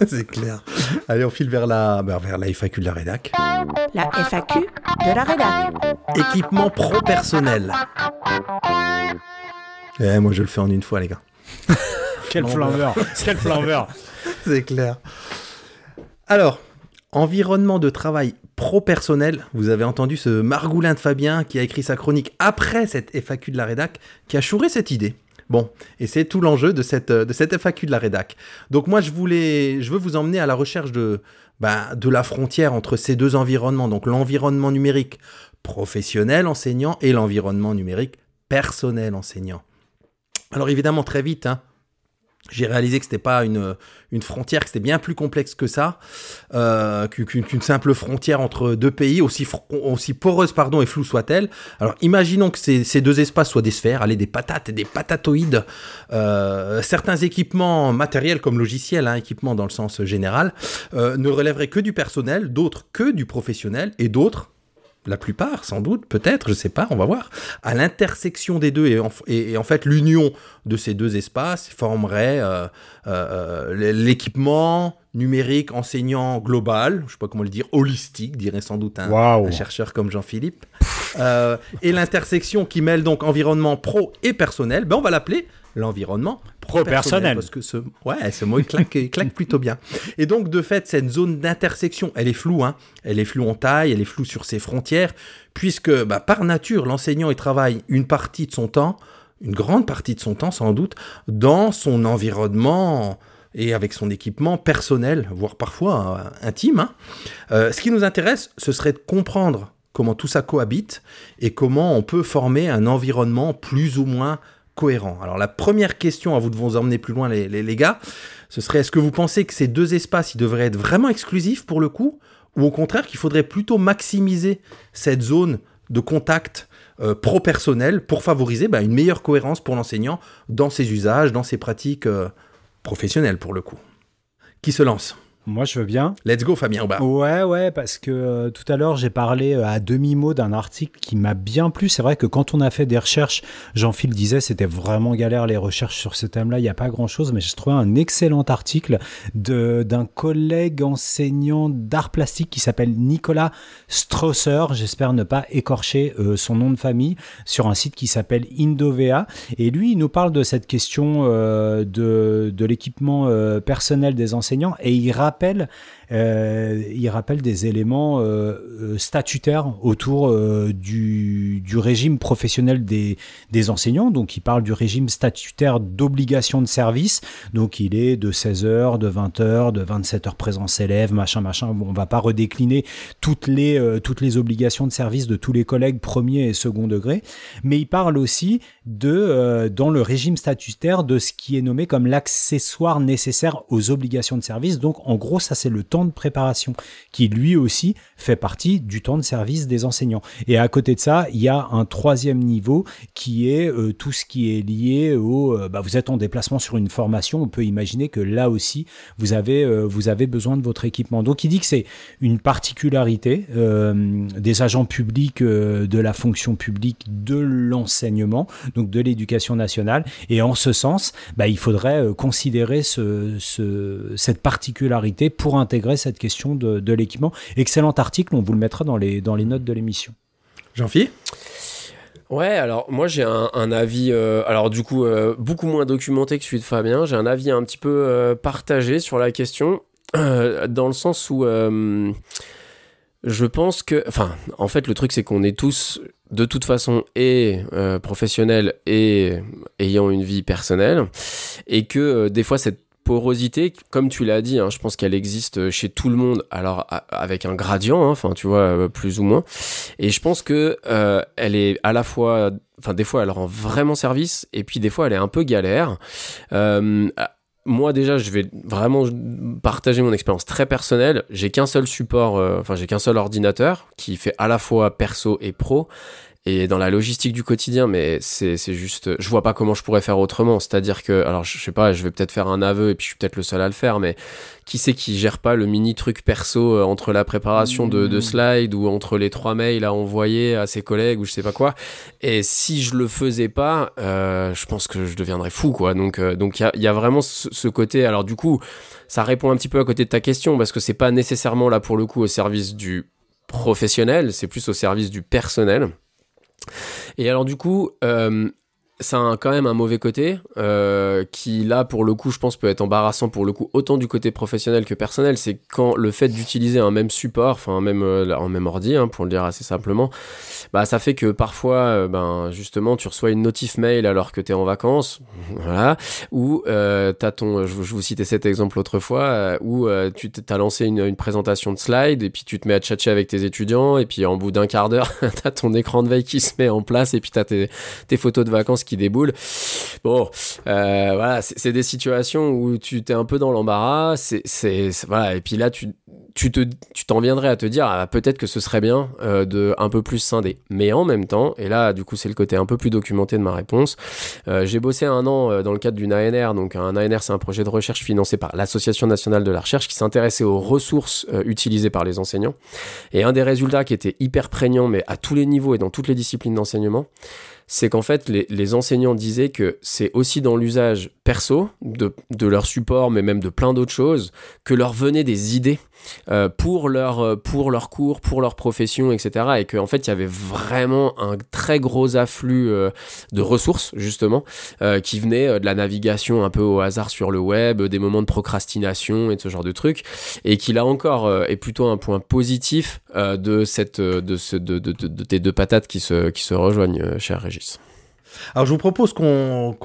c'est clair. Allez, on file vers la, bah, vers la FAQ de la rédac. La FAQ de la rédac. Équipement pro personnel. Eh, moi je le fais en une fois, les gars. Quel flambeur Quel flambeur C'est clair. Alors, environnement de travail pro-personnel. Vous avez entendu ce margoulin de Fabien qui a écrit sa chronique après cette FAQ de la rédac, qui a chouré cette idée. Bon, et c'est tout l'enjeu de cette, de cette FAQ de la rédac. Donc moi, je voulais, je veux vous emmener à la recherche de, bah, de la frontière entre ces deux environnements. Donc l'environnement numérique professionnel enseignant et l'environnement numérique personnel enseignant. Alors évidemment, très vite, hein, j'ai réalisé que c'était pas une, une frontière, que c'était bien plus complexe que ça, euh, qu'une simple frontière entre deux pays, aussi, aussi poreuse pardon, et floue soit-elle. Alors imaginons que ces, ces deux espaces soient des sphères, allez, des patates et des patatoïdes. Euh, certains équipements matériels comme logiciels, hein, équipements dans le sens général, euh, ne relèveraient que du personnel, d'autres que du professionnel, et d'autres la plupart, sans doute, peut-être, je sais pas, on va voir, à l'intersection des deux et en, et- et en fait l'union de ces deux espaces formerait euh, euh, euh, l'équipement numérique enseignant global, je sais pas comment le dire, holistique, dirait sans doute un, un chercheur comme Jean-Philippe, Euh, et l'intersection qui mêle donc environnement pro et personnel, ben on va l'appeler l'environnement Pro-personnel. Parce que ce, ouais, ce mot il claque, il claque plutôt bien. Et donc de fait, cette zone d'intersection, elle est floue, hein. elle est floue en taille, elle est floue sur ses frontières, puisque bah, par nature, l'enseignant il travaille une partie de son temps, une grande partie de son temps sans doute, dans son environnement et avec son équipement personnel, voire parfois euh, intime. hein. Euh, ce qui nous intéresse, ce serait de comprendre comment tout ça cohabite et comment on peut former un environnement plus ou moins Alors la première question à vous de vous emmener plus loin les gars, ce serait est-ce que vous pensez que ces deux espaces ils devraient être vraiment exclusifs pour le coup ou au contraire qu'il faudrait plutôt maximiser cette zone de contact euh, pro-personnel pour favoriser bah, une meilleure cohérence pour l'enseignant dans ses usages, dans ses pratiques euh, professionnelles pour le coup? Qui se lance? Moi, je veux bien. Let's go Fabien Aubin. Ouais, ouais, parce que euh, tout à l'heure, j'ai parlé euh, à demi-mot d'un article qui m'a bien plu. C'est vrai que quand on a fait des recherches, Jean-Phil disait c'était vraiment galère les recherches sur ce thème-là. Il n'y a pas grand-chose, mais j'ai trouvé un excellent article d'un collègue enseignant d'art plastique qui s'appelle Nicolas Strausser. J'espère ne pas écorcher euh, son nom de famille sur un site qui s'appelle Indovea. Et lui, il nous parle de cette question de, de l'équipement personnel des enseignants et il rappelle, euh, il rappelle des éléments euh, euh, statutaires autour du, régime professionnel des, enseignants. Donc, il parle du régime statutaire d'obligation de service. Donc, il est de 16 heures, de 20 heures, de 27 heures présence élève, machin, machin. Bon, on va pas redécliner toutes les, toutes les obligations de service de tous les collègues premier et second degré. Mais il parle aussi de, dans le régime statutaire, de ce qui est nommé comme l'accessoire nécessaire aux obligations de service. Donc, en gros, ça, c'est le temps de préparation, qui lui aussi fait partie du temps de service des enseignants. Et à côté de ça, il y a un troisième niveau qui est euh, tout ce qui est lié au... euh, bah, vous êtes en déplacement sur une formation, on peut imaginer que là aussi, vous avez, euh, vous avez besoin de votre équipement. Donc il dit que c'est une particularité des agents publics de la fonction publique de l'enseignement, donc de l'éducation nationale. Et en ce sens, bah, il faudrait considérer ce, ce- cette particularité pour intégrer cette question de, de l'équipement. Excellent article, on vous le mettra dans les, dans les notes de l'émission. Jean-Philippe Ouais, alors moi j'ai un, un avis, euh, alors du coup euh, beaucoup moins documenté que celui de Fabien. J'ai un avis un petit peu euh, partagé sur la question, euh, dans le sens où euh, je pense que, enfin, en fait le truc c'est qu'on est tous de toute façon et euh, professionnels et ayant une vie personnelle, et que euh, des fois cette comme tu l'as dit, hein, je pense qu'elle existe chez tout le monde, alors avec un gradient, hein, enfin tu vois, euh, plus ou moins. Et je pense que euh, elle est à la fois, enfin des fois elle rend vraiment service, et puis des fois elle est un peu galère. Euh, moi déjà, je vais vraiment partager mon expérience très personnelle. J'ai qu'un seul support, euh, enfin j'ai qu'un seul ordinateur qui fait à la fois perso et pro. Et dans la logistique du quotidien, mais c'est c'est juste, je vois pas comment je pourrais faire autrement. C'est-à-dire que, alors je sais pas, je vais peut-être faire un aveu et puis je suis peut-être le seul à le faire, mais qui c'est qui gère pas le mini truc perso euh, entre la préparation de, de slides ou entre les trois mails à envoyer à ses collègues ou je sais pas quoi. Et si je le faisais pas, euh, je pense que je deviendrais fou, quoi. Donc, euh, donc il y a, y a vraiment ce, ce côté. Alors du coup, ça répond un petit peu à côté de ta question parce que c'est pas nécessairement là pour le coup au service du professionnel, c'est plus au service du personnel. Et alors du coup, euh, ça a quand même un mauvais côté euh, qui là pour le coup je pense peut être embarrassant pour le coup autant du côté professionnel que personnel. C'est quand le fait d'utiliser un même support enfin un même euh, un même ordi hein, pour le dire assez simplement bah ça fait que parfois euh, ben justement tu reçois une notif mail alors que tu es en vacances voilà ou euh, t'as ton je, vous- citais cet exemple autrefois où tu t'as lancé une, une présentation de slide et puis tu te mets à tchatcher avec tes étudiants et puis en bout d'un quart d'heure t'as ton écran de veille qui se met en place et puis t'as tes, tes photos de vacances déboulent bon euh, voilà c'est des situations où tu t'es un peu dans l'embarras c'est et puis là tu tu te tu t'en viendrais à te dire ah, peut-être que ce serait bien euh, de un peu plus scinder. Mais en même temps et là du coup c'est le côté un peu plus documenté de ma réponse euh, j'ai bossé un an dans le cadre d'une ANR donc un ANR c'est un projet de recherche financé par l'association nationale de la recherche qui s'intéressait aux ressources utilisées par les enseignants. Et un des résultats qui était hyper prégnant mais à tous les niveaux et dans toutes les disciplines d'enseignement c'est qu'en fait, les, enseignants disaient que c'est aussi dans l'usage perso de, de leur support, mais même de plein d'autres choses, que leur venaient des idées euh, pour, leur, euh, pour cours, pour leur profession, etc. Et qu'en fait, il y avait vraiment un très gros afflux euh, de ressources, justement, qui venaient de la navigation un peu au hasard sur le web, des moments de procrastination et de ce genre de trucs, et qui là encore est plutôt un point positif de, cette, de, ce, de, de, tes deux patates qui se, qui se rejoignent, cher Régis. Alors je vous propose qu'on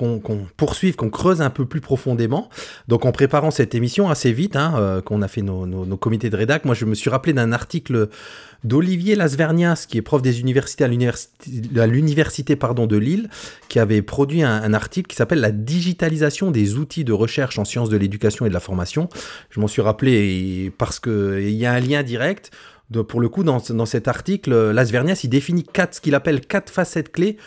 poursuive, qu'on creuse un peu plus profondément. Donc en préparant cette émission assez vite, hein, euh, qu'on a fait nos, comités de rédac, moi je me suis rappelé d'un article d'Olivier Lasvernias, qui est prof des universités à l'université pardon, de Lille, qui avait produit un, article qui s'appelle La digitalisation des outils de recherche en sciences de l'éducation et de la formation. Je m'en suis rappelé parce qu'il y a un lien direct. Pour le coup, dans, dans cet article, Lasvernias, il définit quatre, ce qu'il appelle quatre facettes clés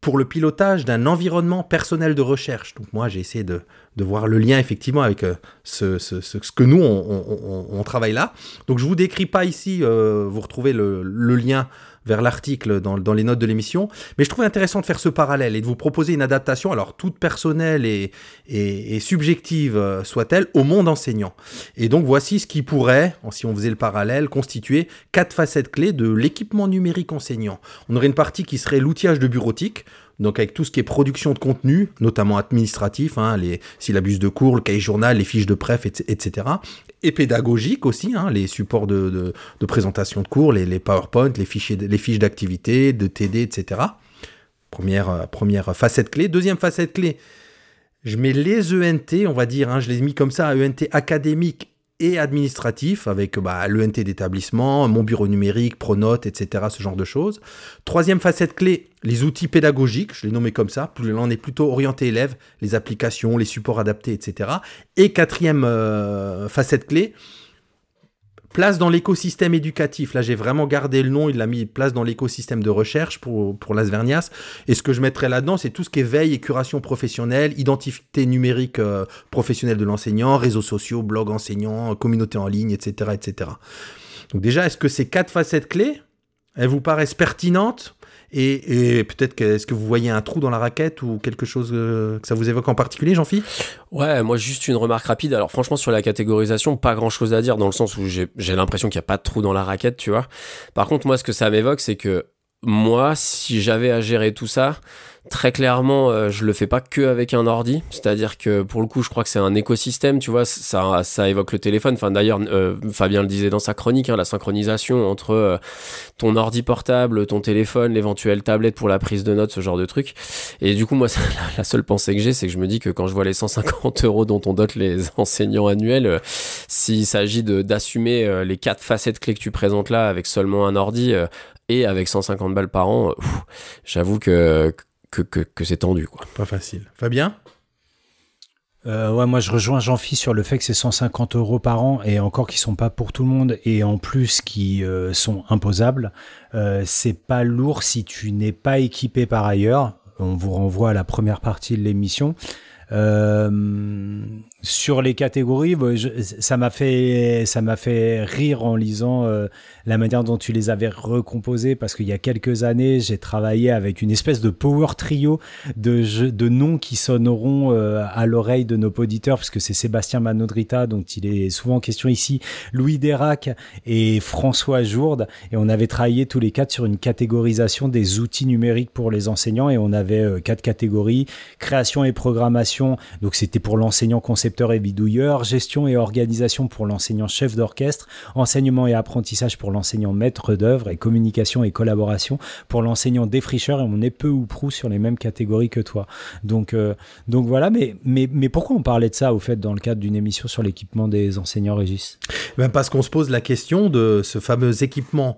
pour le pilotage d'un environnement personnel de recherche. Donc moi, j'ai essayé de, de voir le lien effectivement avec euh, ce, ce, ce- que nous, on, on- travaille là. Donc je vous décris pas ici, euh, vous retrouvez le, le lien vers l'article dans, les notes de l'émission, mais je trouvais intéressant de faire ce parallèle et de vous proposer une adaptation, alors toute personnelle et, subjective euh, soit-elle, au monde enseignant. Et donc voici ce qui pourrait, si on faisait le parallèle, constituer quatre facettes clés de l'équipement numérique enseignant. On aurait une partie qui serait l'outillage de bureautique, donc avec tout ce qui est production de contenu, notamment administratif, hein, les syllabus de cours, le cahier journal, les fiches de préf, et- etc. Et pédagogique aussi, hein, les supports de, de- présentation de cours, les, les PowerPoint, les, fichiers, les fiches d'activité, de TD, etc. Première, euh, première facette clé. Deuxième facette clé, je mets les ENT, on va dire, hein, je les ai mis comme ça, ENT académique et administratif, avec bah, l'ENT d'établissement, mon bureau numérique, Pronote, etc., ce genre de choses. Troisième facette clé, les outils pédagogiques, je les nommé comme ça, plus là on est plutôt orienté élève, les applications, les supports adaptés, etc. Et quatrième euh, facette clé, place dans l'écosystème éducatif. Là, j'ai vraiment gardé le nom, il l'a mis place dans l'écosystème de recherche pour, pour Las Et ce que je mettrais là-dedans, c'est tout ce qui est veille et curation professionnelle, identité numérique euh, professionnelle de l'enseignant, réseaux sociaux, blog enseignant, communauté en ligne, etc., etc. Donc déjà, est-ce que ces quatre facettes clés, elles vous paraissent pertinentes? Et, et peut-être que est-ce que vous voyez un trou dans la raquette ou quelque chose euh, que ça vous évoque en particulier, Jean-Philippe Ouais, moi juste une remarque rapide. Alors franchement sur la catégorisation, pas grand-chose à dire dans le sens où j'ai j'ai l'impression qu'il n'y a pas de trou dans la raquette, tu vois. Par contre, moi ce que ça m'évoque, c'est que moi, si j'avais à gérer tout ça, très clairement, euh, je le fais pas que avec un ordi. C'est-à-dire que pour le coup, je crois que c'est un écosystème, tu vois. Ça, ça évoque le téléphone. Enfin, d'ailleurs, euh, Fabien le disait dans sa chronique, hein, la synchronisation entre euh, ton ordi portable, ton téléphone, l'éventuelle tablette pour la prise de notes, ce genre de truc. Et du coup, moi, la, seule pensée que j'ai, c'est que je me dis que quand je vois les 150 euros dont on dote les enseignants annuels, euh, s'il s'agit d'assumer les quatre facettes clés que tu présentes là avec seulement un ordi et avec 150 balles par an, j'avoue que que, que, que c'est tendu quoi. Pas facile. Fabien? Euh, ouais, moi je rejoins Jean-Phi sur le fait que c'est 150 euros par an et encore qui sont pas pour tout le monde et en plus qui euh, sont imposables. Euh, c'est pas lourd si tu n'es pas équipé par ailleurs. On vous renvoie à la première partie de l'émission. Euh, sur les catégories, ça m'a fait ça m'a fait rire en lisant euh, la manière dont tu les avais recomposées parce qu'il y a quelques années, j'ai travaillé avec une espèce de power trio de, de noms qui sonneront euh, à l'oreille de nos auditeurs, puisque c'est Sébastien Manodrita, dont il est souvent question ici, Louis Dérac et François Jourde. Et on avait travaillé tous les quatre sur une catégorisation des outils numériques pour les enseignants. Et on avait euh, quatre catégories, création et programmation. Donc c'était pour l'enseignant concepteur et bidouilleur, gestion et organisation pour l'enseignant chef d'orchestre, enseignement et apprentissage pour l'enseignant maître d'œuvre et communication et collaboration pour l'enseignant défricheur et on est peu ou prou sur les mêmes catégories que toi. Donc, euh, donc voilà, mais, mais, mais pourquoi on parlait de ça au fait dans le cadre d'une émission sur l'équipement des enseignants, Régis? Ben Parce qu'on se pose la question de ce fameux équipement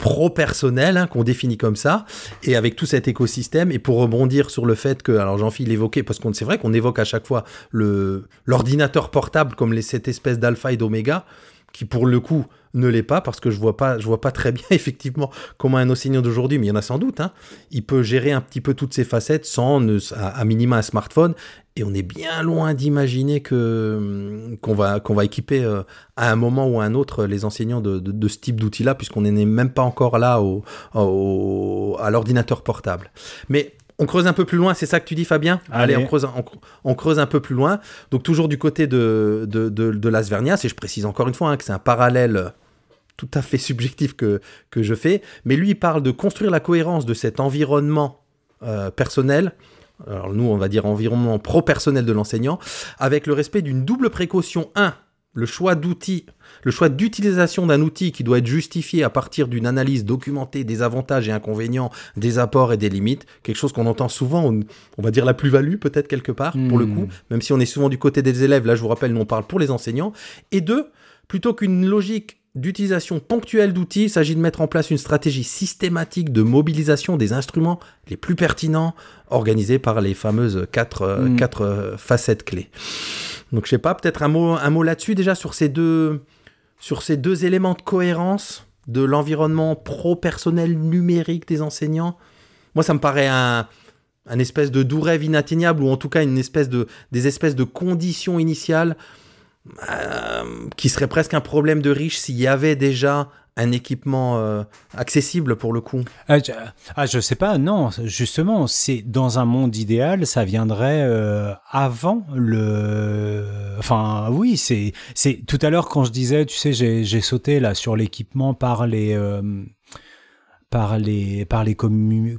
pro-personnel hein, qu'on définit comme ça, et avec tout cet écosystème, et pour rebondir sur le fait que, alors Jean-Philippe l'évoquait, parce qu'on c'est vrai qu'on évoque à chaque fois l'ordinateur portable comme les, cette espèce d'alpha et d'oméga, qui pour le coup ne l'est pas, parce que je vois pas, je vois pas très bien effectivement comment un enseignant d'aujourd'hui, mais il y en a sans doute, hein, il peut gérer un petit peu toutes ces facettes sans à, minima un smartphone, et on est bien loin d'imaginer que qu'on va qu'on va équiper euh, à un moment ou à un autre les enseignants de, ce type d'outils-là, puisqu'on n'est même pas encore là au- à l'ordinateur portable. Mais on creuse un peu plus loin, c'est ça que tu dis, Fabien? Allez. on creuse, on, on creuse un peu plus loin. Donc toujours du côté de, de, de, de Las Vernias, et je précise encore une fois hein, que c'est un parallèle tout à fait subjectif que, que je fais, mais lui il parle de construire la cohérence de cet environnement euh, personnel, alors nous on va dire environnement pro-personnel de l'enseignant, avec le respect d'une double précaution. 1. Le choix d'outils, le choix d'utilisation d'un outil qui doit être justifié à partir d'une analyse documentée des avantages et inconvénients, des apports et des limites, quelque chose qu'on entend souvent, on, on va dire la plus-value peut-être quelque part, pour le Hmm. coup, même si on est souvent du côté des élèves, là je vous rappelle, nous on parle pour les enseignants. Et deux, plutôt qu'une logique d'utilisation ponctuelle d'outils, il s'agit de mettre en place une stratégie systématique de mobilisation des instruments les plus pertinents, organisés par les fameuses quatre, euh, Mm. quatre euh, facettes clés. Donc je sais pas, peut-être un mot, un mot là-dessus déjà sur ces deux, sur ces deux éléments de cohérence de l'environnement pro-personnel numérique des enseignants. Moi, ça me paraît un, un espèce de doux rêve inatteignable, ou en tout cas une espèce de, des espèces de conditions initiales euh, qui seraient presque un problème de riche s'il y avait déjà un équipement euh, accessible pour le coup. ah je, ah, je sais pas, non, justement, c'est dans un monde idéal, ça viendrait euh, avant le. Enfin, oui, c'est. Tout à l'heure, quand je disais, tu sais, j'ai sauté là sur l'équipement par les. Par les, par, les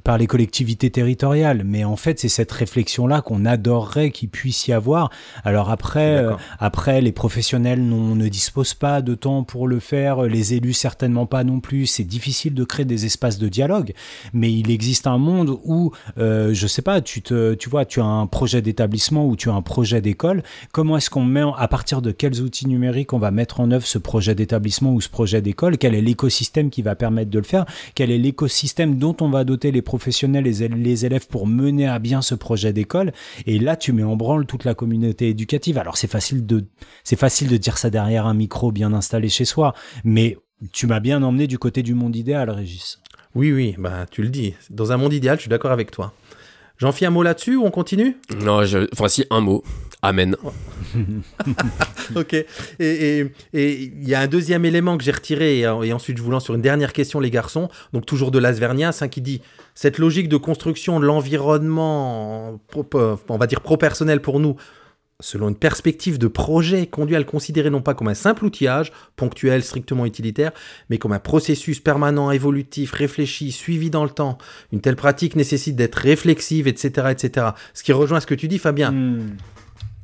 par les collectivités territoriales. Mais en fait, c'est cette réflexion-là qu'on adorerait qu'il puisse y avoir. Alors après, euh, après les professionnels non- ne disposent pas de temps pour le faire, les élus certainement pas non plus. C'est difficile de créer des espaces de dialogue. Mais il existe un monde où, euh, je sais pas, tu, te, tu vois, tu as un projet d'établissement ou tu as un projet d'école. Comment est-ce qu'on met, en- à partir de quels outils numériques on va mettre en œuvre ce projet d'établissement ou ce projet d'école? Quel est l'écosystème qui va permettre de le faire? Quel est l'écosystème dont on va doter les professionnels et les élèves pour mener à bien ce projet d'école. Et là, tu mets en branle toute la communauté éducative. Alors c'est facile de c'est facile de dire ça derrière un micro bien installé chez soi, mais tu m'as bien emmené du côté du monde idéal, Régis. Oui, oui, bah tu le dis. Dans un monde idéal, je suis d'accord avec toi. J'en fie un mot là-dessus ou on continue? Non, je... enfin si, un mot. Amen. ok. Et il et, il y a un deuxième élément que j'ai retiré, et, et, ensuite je vous lance sur une dernière question, les garçons. Donc toujours de Lasvernias, hein, qui dit Cette logique de construction de l'environnement, on va dire pro-personnel pour nous, selon une perspective de projet, conduit à le considérer non pas comme un simple outillage, ponctuel, strictement utilitaire, mais comme un processus permanent, évolutif, réfléchi, suivi dans le temps. Une telle pratique nécessite d'être réflexive, etc., etc. Ce qui rejoint ce que tu dis, Fabien. Hmm.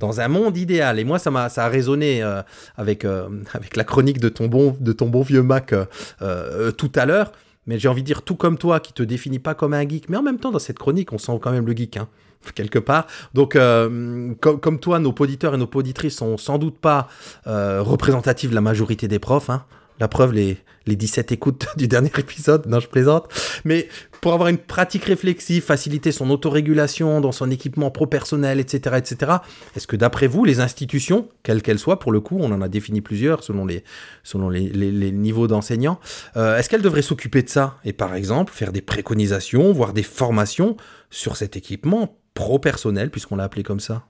Dans un monde idéal, et moi ça m'a ça a résonné euh, avec euh, avec la chronique de ton bon de ton bon vieux Mac euh, tout à l'heure, mais j'ai envie de dire tout comme toi qui te définis pas comme un geek, mais en même temps dans cette chronique on sent quand même le geek. Hein quelque part. Donc, euh, comme, toi, nos auditeurs et nos auditrices sont sans doute pas euh, représentatifs de la majorité des profs. Hein. La preuve, les, les 17 écoutes du dernier épisode, non, je plaisante. Mais pour avoir une pratique réflexive, faciliter son autorégulation dans son équipement pro-personnel, etc., etc., est-ce que d'après vous, les institutions, quelles qu'elles soient, pour le coup, on en a défini plusieurs selon les niveaux d'enseignants, euh, est-ce qu'elles devraient s'occuper de ça? Et par exemple, faire des préconisations, voire des formations sur cet équipement pro-personnel, puisqu'on l'a appelé comme ça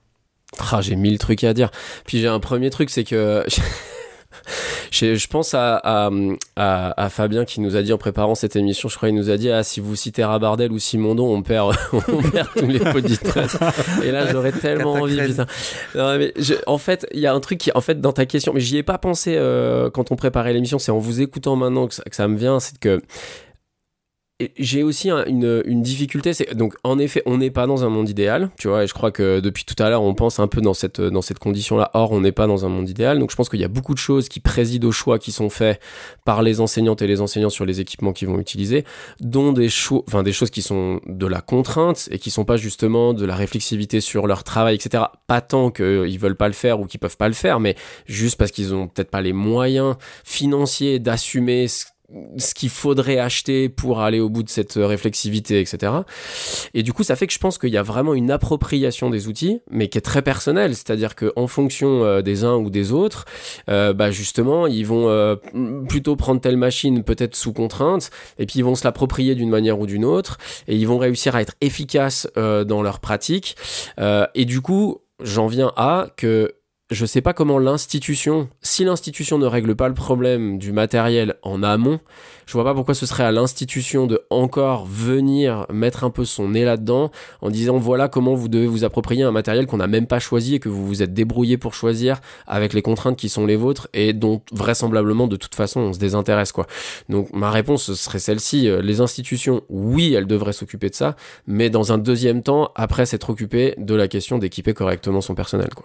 ah, J'ai mille trucs à dire. Puis j'ai un premier truc, c'est que... je pense à, à, à, à, Fabien qui nous a dit en préparant cette émission, je crois, il nous a dit ah, si vous citez Rabardel ou Simondon, on perd, on perd tous les pots Et là, j'aurais tellement envie. Putain. Non, mais je, en fait, il y a un truc qui, en fait, dans ta question, mais j'y ai pas pensé euh, quand on préparait l'émission, c'est en vous écoutant maintenant que ça me vient, c'est que j'ai aussi un, une, une, difficulté, c'est donc en effet, on n'est pas dans un monde idéal, tu vois, et je crois que depuis tout à l'heure, on pense un peu dans cette dans cette condition-là. Or, on n'est pas dans un monde idéal, donc je pense qu'il y a beaucoup de choses qui président aux choix qui sont faits par les enseignantes et les enseignants sur les équipements qu'ils vont utiliser, dont des enfin des choses qui sont de la contrainte et qui sont pas justement de la réflexivité sur leur travail, etc. Pas tant qu'ils veulent pas le faire ou qu'ils peuvent pas le faire, mais juste parce qu'ils ont peut-être pas les moyens financiers d'assumer ce qu'il faudrait acheter pour aller au bout de cette réflexivité, etc. Et du coup, ça fait que je pense qu'il y a vraiment une appropriation des outils, mais qui est très personnelle. C'est-à-dire qu'en fonction euh, des uns ou des autres, euh, bah justement, ils vont euh, plutôt prendre telle machine, peut-être sous contrainte, et puis ils vont se l'approprier d'une manière ou d'une autre, et ils vont réussir à être efficaces euh, dans leur pratique. Euh, et du coup, j'en viens à que je sais pas comment l'institution, si l'institution ne règle pas le problème du matériel en amont, je vois pas pourquoi ce serait à l'institution de encore venir mettre un peu son nez là-dedans en disant voilà comment vous devez vous approprier un matériel qu'on n'a même pas choisi et que vous vous êtes débrouillé pour choisir avec les contraintes qui sont les vôtres et dont vraisemblablement de toute façon on se désintéresse quoi. Donc ma réponse serait celle-ci, euh, les institutions oui elles devraient s'occuper de ça, mais dans un deuxième temps après s'être occupé de la question d'équiper correctement son personnel quoi.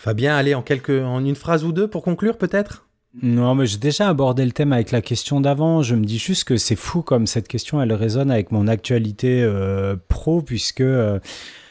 Fabien, allez, en, quelques, en une phrase ou deux pour conclure peut-être? Non, mais j'ai déjà abordé le thème avec la question d'avant. Je me dis juste que c'est fou comme cette question, elle résonne avec mon actualité euh, pro, puisque euh,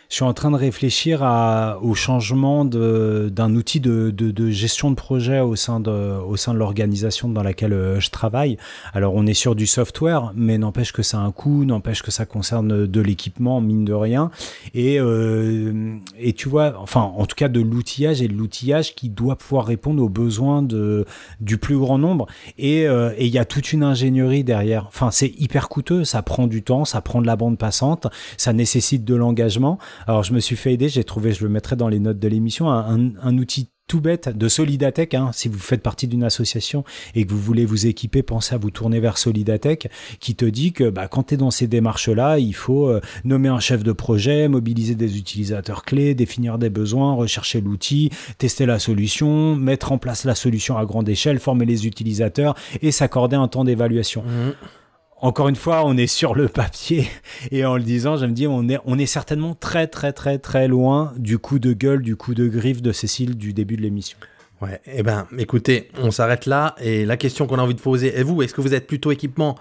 je suis en train de réfléchir à, au changement d'un outil de, de, de, gestion de projet au sein de, de l'organisation dans laquelle euh, je travaille. Alors on est sur du software, mais n'empêche que ça a un coût, n'empêche que ça concerne de l'équipement, mine de rien. Et, euh, et tu vois, enfin en tout cas de l'outillage et de l'outillage qui doit pouvoir répondre aux besoins de, du plus grand nombre. Et euh, il y a toute une ingénierie derrière. Enfin c'est hyper coûteux, ça prend du temps, ça prend de la bande passante, ça nécessite de l'engagement. Alors je me suis fait aider, j'ai trouvé, je le mettrai dans les notes de l'émission, un, outil tout bête de Solidatech. Hein, si vous faites partie d'une association et que vous voulez vous équiper, pensez à vous tourner vers Solidatech, qui te dit que bah, quand tu es dans ces démarches-là, il faut euh, nommer un chef de projet, mobiliser des utilisateurs clés, définir des besoins, rechercher l'outil, tester la solution, mettre en place la solution à grande échelle, former les utilisateurs et s'accorder un temps d'évaluation. Mmh encore une fois, on est sur le papier et en le disant, je me dis, on est, certainement très, très, très, très loin du coup de gueule, du coup de griffe de Cécile du début de l'émission. Ouais, eh ben, écoutez, on s'arrête là et la question qu'on a envie de poser est vous, est-ce que vous êtes plutôt équipement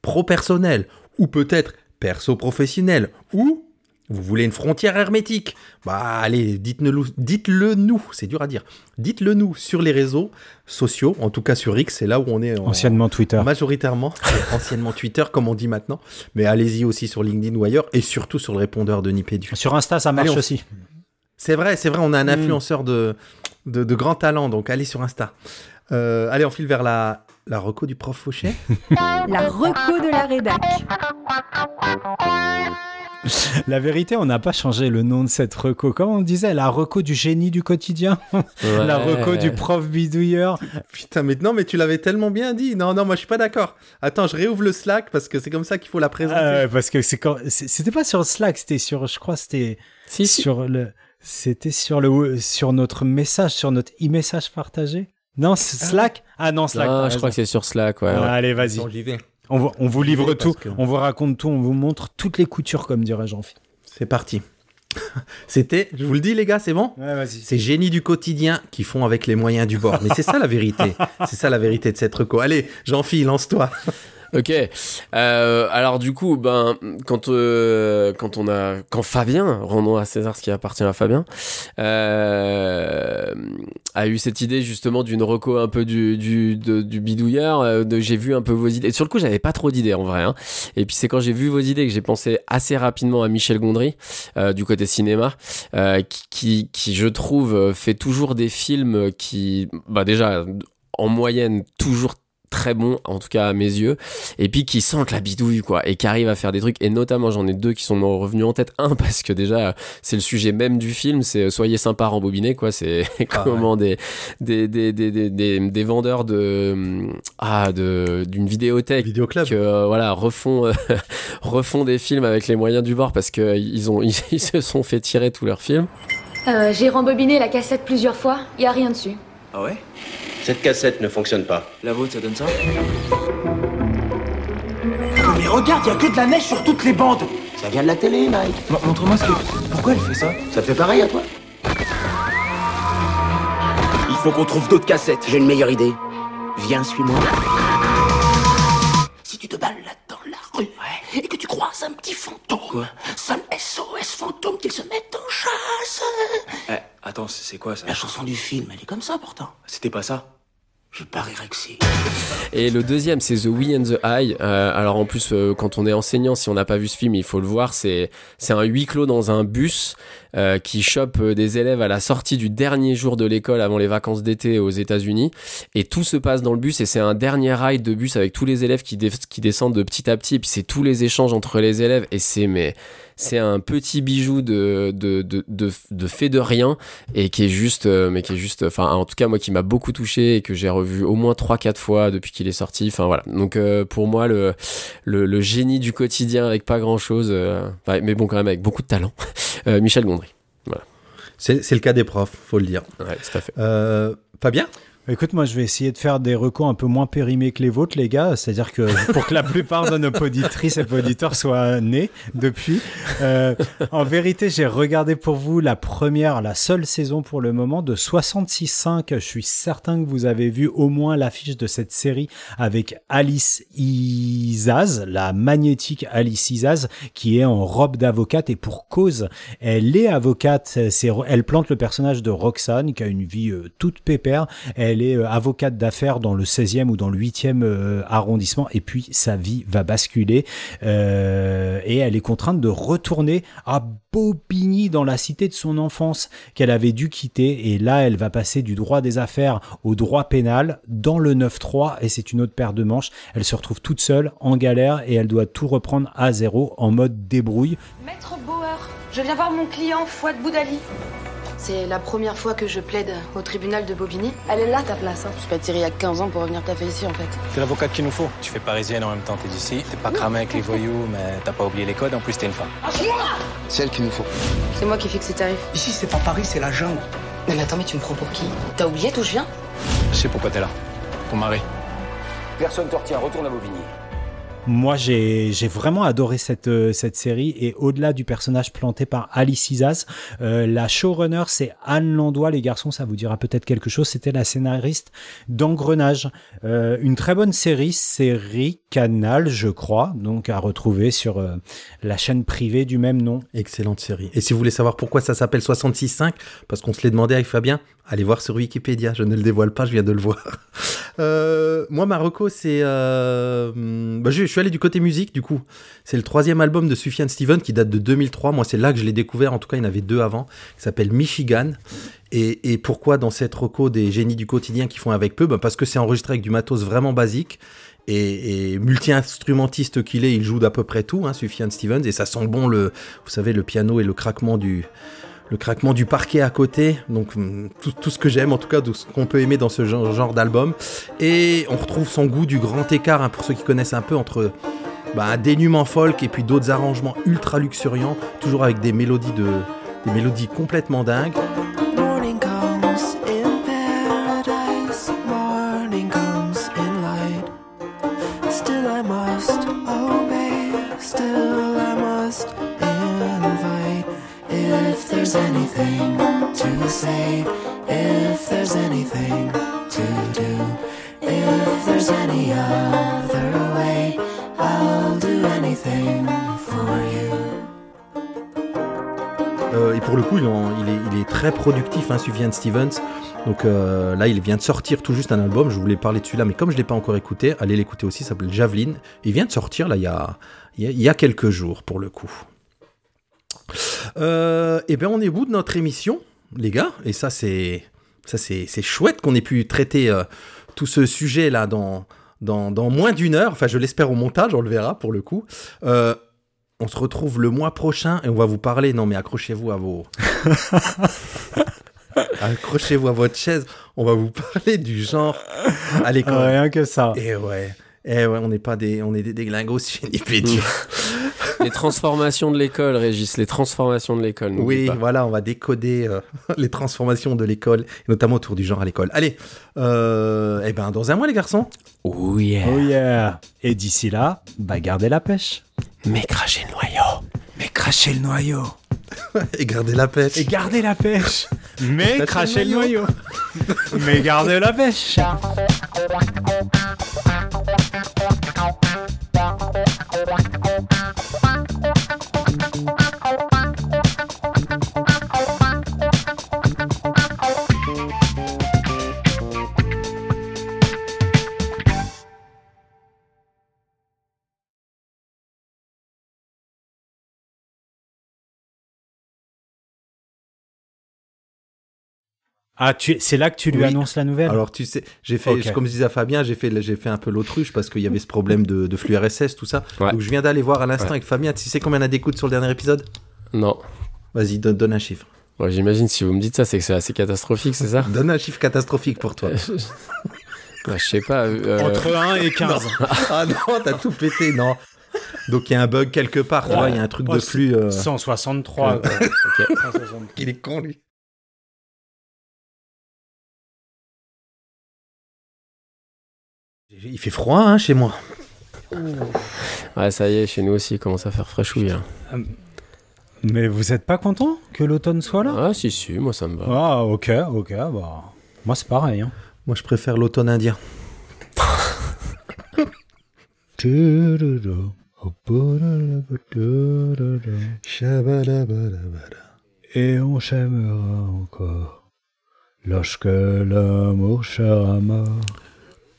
pro-personnel ou peut-être perso-professionnel ou Vous voulez une frontière hermétique? Bah allez, dites-le dites-le nous, c'est dur à dire. Dites-le nous sur les réseaux sociaux, en tout cas sur X, c'est là où on est en- Anciennement Twitter. majoritairement, anciennement Twitter comme on dit maintenant, mais allez-y aussi sur LinkedIn ou ailleurs, et surtout sur le répondeur de Nipédu. Sur Insta, ça marche Allez, on- aussi. C'est vrai, c'est vrai, on a un Mm. influenceur de, de, de grand talent, donc allez sur Insta. Euh, allez, on file vers la, la reco du prof Fauché. La reco de la rédac. La vérité, on n'a pas changé le nom de cette reco. Comme on disait, la reco du génie du quotidien, la reco du prof bidouilleur. Putain, mais non, mais tu l'avais tellement bien dit. Non, non, moi je suis pas d'accord. Attends, je réouvre le Slack parce que c'est comme ça qu'il faut la présenter. Euh, parce que c'est quand... c'était pas sur Slack, c'était sur, je crois, c'était Si, si. sur le, c'était sur le, sur notre message, sur notre e-message partagé. Non, c'est Slack. Ah non, Slack. Non, t'as je crois que c'est sur Slack, ouais. Ah, ouais. Allez, vas-y. J'y vais. On, vous- on vous livre tout, que- on vous raconte tout, on vous montre toutes les coutures, comme dirait Jean-Philippe. C'est parti. C'était, je vous le dis les gars, c'est bon Ouais. C'est génie du quotidien qui font avec les moyens du bord. Mais c'est ça la vérité. C'est ça la vérité de cette reco. Allez, Jean-Philippe, lance-toi. Ok. Euh, alors du coup, ben quand euh, quand on a quand Fabien, rendons à César ce qui appartient à Fabien, euh, a eu cette idée justement d'une reco un peu du du de- du bidouilleur. euh, j'ai vu un peu vos idées. Sur le coup, j'avais pas trop d'idées en vrai. hein. Et puis c'est quand j'ai vu vos idées que j'ai pensé assez rapidement à Michel Gondry euh, du côté cinéma, euh, qui, qui qui je trouve fait toujours des films qui, bah déjà en moyenne toujours très bons en tout cas à mes yeux et puis qui sentent la bidouille quoi et qui arrivent à faire des trucs et notamment j'en ai deux qui sont revenus en tête un parce que déjà c'est le sujet même du film c'est euh, soyez sympa rembobiné quoi c'est comment des, des, des, des, des, des, des vendeurs de ah de d'une vidéothèque Vidéo Club. que euh, voilà refont euh, refont des films avec les moyens du bord parce que euh, ils ont ils, ils se sont fait tirer tous leurs films Euh, j'ai rembobiné la cassette plusieurs fois, y a rien dessus. Ah ouais? Cette cassette ne fonctionne pas. La vôtre, ça donne ça Mais regarde, y a que de la neige sur toutes les bandes. Ça vient de la télé, Mike. Mo- Montre-moi ce que... Pourquoi elle fait ça Ça te fait pareil à toi Il faut qu'on trouve d'autres cassettes. J'ai une meilleure idée. Viens, suis-moi. Si tu te balades dans la rue et que tu croises un petit fantôme, Quoi sonne SOS fantôme qu'il se mette en chasse. Eh, attends, c'est c'est quoi ça La chanson du film, elle est comme ça pourtant. C'était pas ça Je parierais que. Et le deuxième, c'est The We and the Eye. Euh, alors en plus, euh, quand on est enseignant, si on n'a pas vu ce film, il faut le voir. C'est c'est un huis clos dans un bus euh, qui chope euh, des élèves à la sortie du dernier jour de l'école avant les vacances d'été aux États-Unis. Et tout se passe dans le bus. Et c'est un dernier ride de bus avec tous les élèves qui, descendent de petit à petit. Et puis c'est tous les échanges entre les élèves. Et c'est mais c'est un petit bijou de de, de, de, fait de rien et qui est juste euh, mais qui est juste enfin en tout cas moi qui m'a beaucoup touché et que j'ai revu au moins 3 4 fois depuis qu'il est sorti enfin voilà donc euh, pour moi le, le le génie du quotidien avec pas grand chose mais bon quand même avec beaucoup de talent Euh, Michel Gondry C'est le cas des profs, faut le dire. ouais tout à fait Euh, Fabien? Écoute, moi, je vais essayer de faire des recours un peu moins périmés que les vôtres, les gars. C'est-à-dire que pour que la plupart de nos auditrices et auditeurs soient nés depuis. Euh, en vérité, j'ai regardé pour vous la première, la seule saison pour le moment de 66.5. Je suis certain que vous avez vu au moins l'affiche de cette série avec Alice Isaz, la magnétique Alice Isaz, qui est en robe d'avocate et pour cause. Elle est avocate. Elle plante le personnage de Roxane, qui a une vie euh, toute pépère. Elle est euh, avocate d'affaires dans le 16e ou dans le 8e euh, arrondissement et puis sa vie va basculer euh, et elle est contrainte de retourner à Bobigny dans la cité de son enfance qu'elle avait dû quitter et là elle va passer du droit des affaires au droit pénal dans le 9-3 et c'est une autre paire de manches. Elle se retrouve toute seule en galère et elle doit tout reprendre à zéro en mode débrouille. Maître Bauer, je viens voir mon client Fouad Boudali. C'est la première fois que je plaide au tribunal de Bobigny. Elle est là ta place. Hein. Je suis pas tirée il y a 15 ans pour revenir taffer ici en fait. C'est l'avocate qu'il nous faut. Tu fais parisienne en même temps, t'es d'ici. T'es pas cramé avec les voyous, mais t'as pas oublié les codes. En plus, t'es une femme. Celle qu'il nous faut. C'est moi qui fixe les tarifs. Ici, c'est pas Paris, c'est la jungle. Non mais attends, mais tu me prends pour qui? T'as oublié d'où je viens? Je sais pourquoi t'es là. Ton mari. Personne te retient, retourne à Bobigny. Moi, j'ai vraiment adoré cette, euh, cette série et au-delà du personnage planté par Alice Isaz, euh, la showrunner, c'est Anne Landois. Les garçons, ça vous dira peut-être quelque chose. C'était la scénariste d'Engrenage. Euh, une très bonne série, série Canal, je crois, donc à retrouver sur la chaîne privée du même nom. Excellente série. Et si vous voulez savoir pourquoi ça s'appelle 66.5, parce qu'on se l'est demandé avec Fabien, allez voir sur Wikipédia. Je ne le dévoile pas, je viens de le voir. Moi, Marocco, c'est. bah, suis allé du côté musique, du coup. C'est le troisième album de Sufjan Steven qui date de 2003. Moi, c'est là que je l'ai découvert. En tout cas, il y en avait deux avant, qui s'appelle Michigan. Et, pourquoi dans cette reco des génies du quotidien qui font avec peu? Bah, Parce que c'est enregistré avec du matos vraiment basique. Et, et multi-instrumentiste qu'il est, il joue d'à peu près tout, hein, Sufjan Stevens, et ça sent bon le, vous savez, le piano et le craquement du, le craquement du parquet à côté. Donc hum, tout, ce que j'aime, en tout cas, tout ce qu'on peut aimer dans ce genre, d'album. Et on retrouve son goût du grand écart, hein, pour ceux qui connaissent un peu, entre bah, un dénuement folk et puis d'autres arrangements ultra luxuriants, toujours avec des mélodies complètement dingues. Stevens. Donc euh, là, il vient de sortir tout juste un album. Je voulais parler de celui-là, mais comme je ne l'ai pas encore écouté, allez l'écouter aussi. Ça s'appelle Javelin. Il vient de sortir là, il y a, y a, quelques jours pour le coup. Euh, et bien, on est au bout de notre émission, les gars. Et ça, c'est ça, c'est chouette qu'on ait pu traiter euh, tout ce sujet là dans dans, dans moins d'une heure. Enfin, je l'espère au montage, on le verra pour le coup. Euh, on se retrouve le mois prochain et on va vous parler. Non, mais accrochez-vous à vos. accrochez-vous à votre chaise. On va vous parler du genre à l'école. Rien que ça. Et ouais. Eh ouais, on n'est pas des, on est des chez Nipédia. Les transformations de l'école, Régis, les transformations de l'école. Oui, pas. voilà, on va décoder euh, les transformations de l'école, notamment autour du genre à l'école. Allez, euh, eh ben, dans un mois, les garçons. Oh yeah. Oh yeah. Et d'ici là, bah gardez la pêche. Mais crachez le noyau. Mais crachez le noyau. Et gardez la pêche. Et gardez la pêche. Mais Crachez le noyau. Mais gardez la pêche. Ah, tu, c'est là que tu lui Oui. annonces la nouvelle Alors tu sais, j'ai fait, comme je disais à Fabien, j'ai fait, j'ai fait un peu l'autruche parce qu'il y avait ce problème de, de flux RSS, tout ça. Ouais. Donc je viens d'aller voir à l'instant Ouais. avec Fabien. Tu sais combien on a d'écoutes sur le dernier épisode? Non. Vas-y, donne, donne un chiffre. Bon, J'imagine si vous me dites ça, c'est que c'est assez catastrophique, c'est ça? Donne un chiffre catastrophique pour toi. Bah, Je sais pas. euh, Entre 1 et 15. ah non, t'as tout pété, non. Donc il y a un bug quelque part, tu vois, il y a un truc de flux. euh, 163. quoi. ok. 163. Il est con lui. Il fait froid hein, chez moi. Ouais, ça y est, chez nous aussi, il commence à faire fraîchouille. hein. Mais vous êtes pas content que l'automne soit là? Ah, si, si, moi ça me va. Ah, ok, ok. Bah, moi, c'est pareil. Hein. Moi je préfère l'automne indien. Et on s'aimera encore lorsque l'amour sera mort.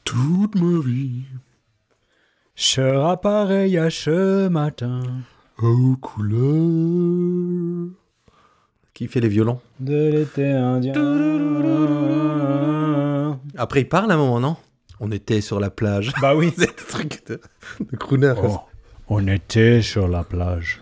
Toute ma vie Sera pareil à ce matin aux couleurs. Qui fait les violons de l'été indien. Après il parle à un moment, non? On était sur la plage. Bah oui. C'est un truc de, de crooner. Oh, on était sur la plage.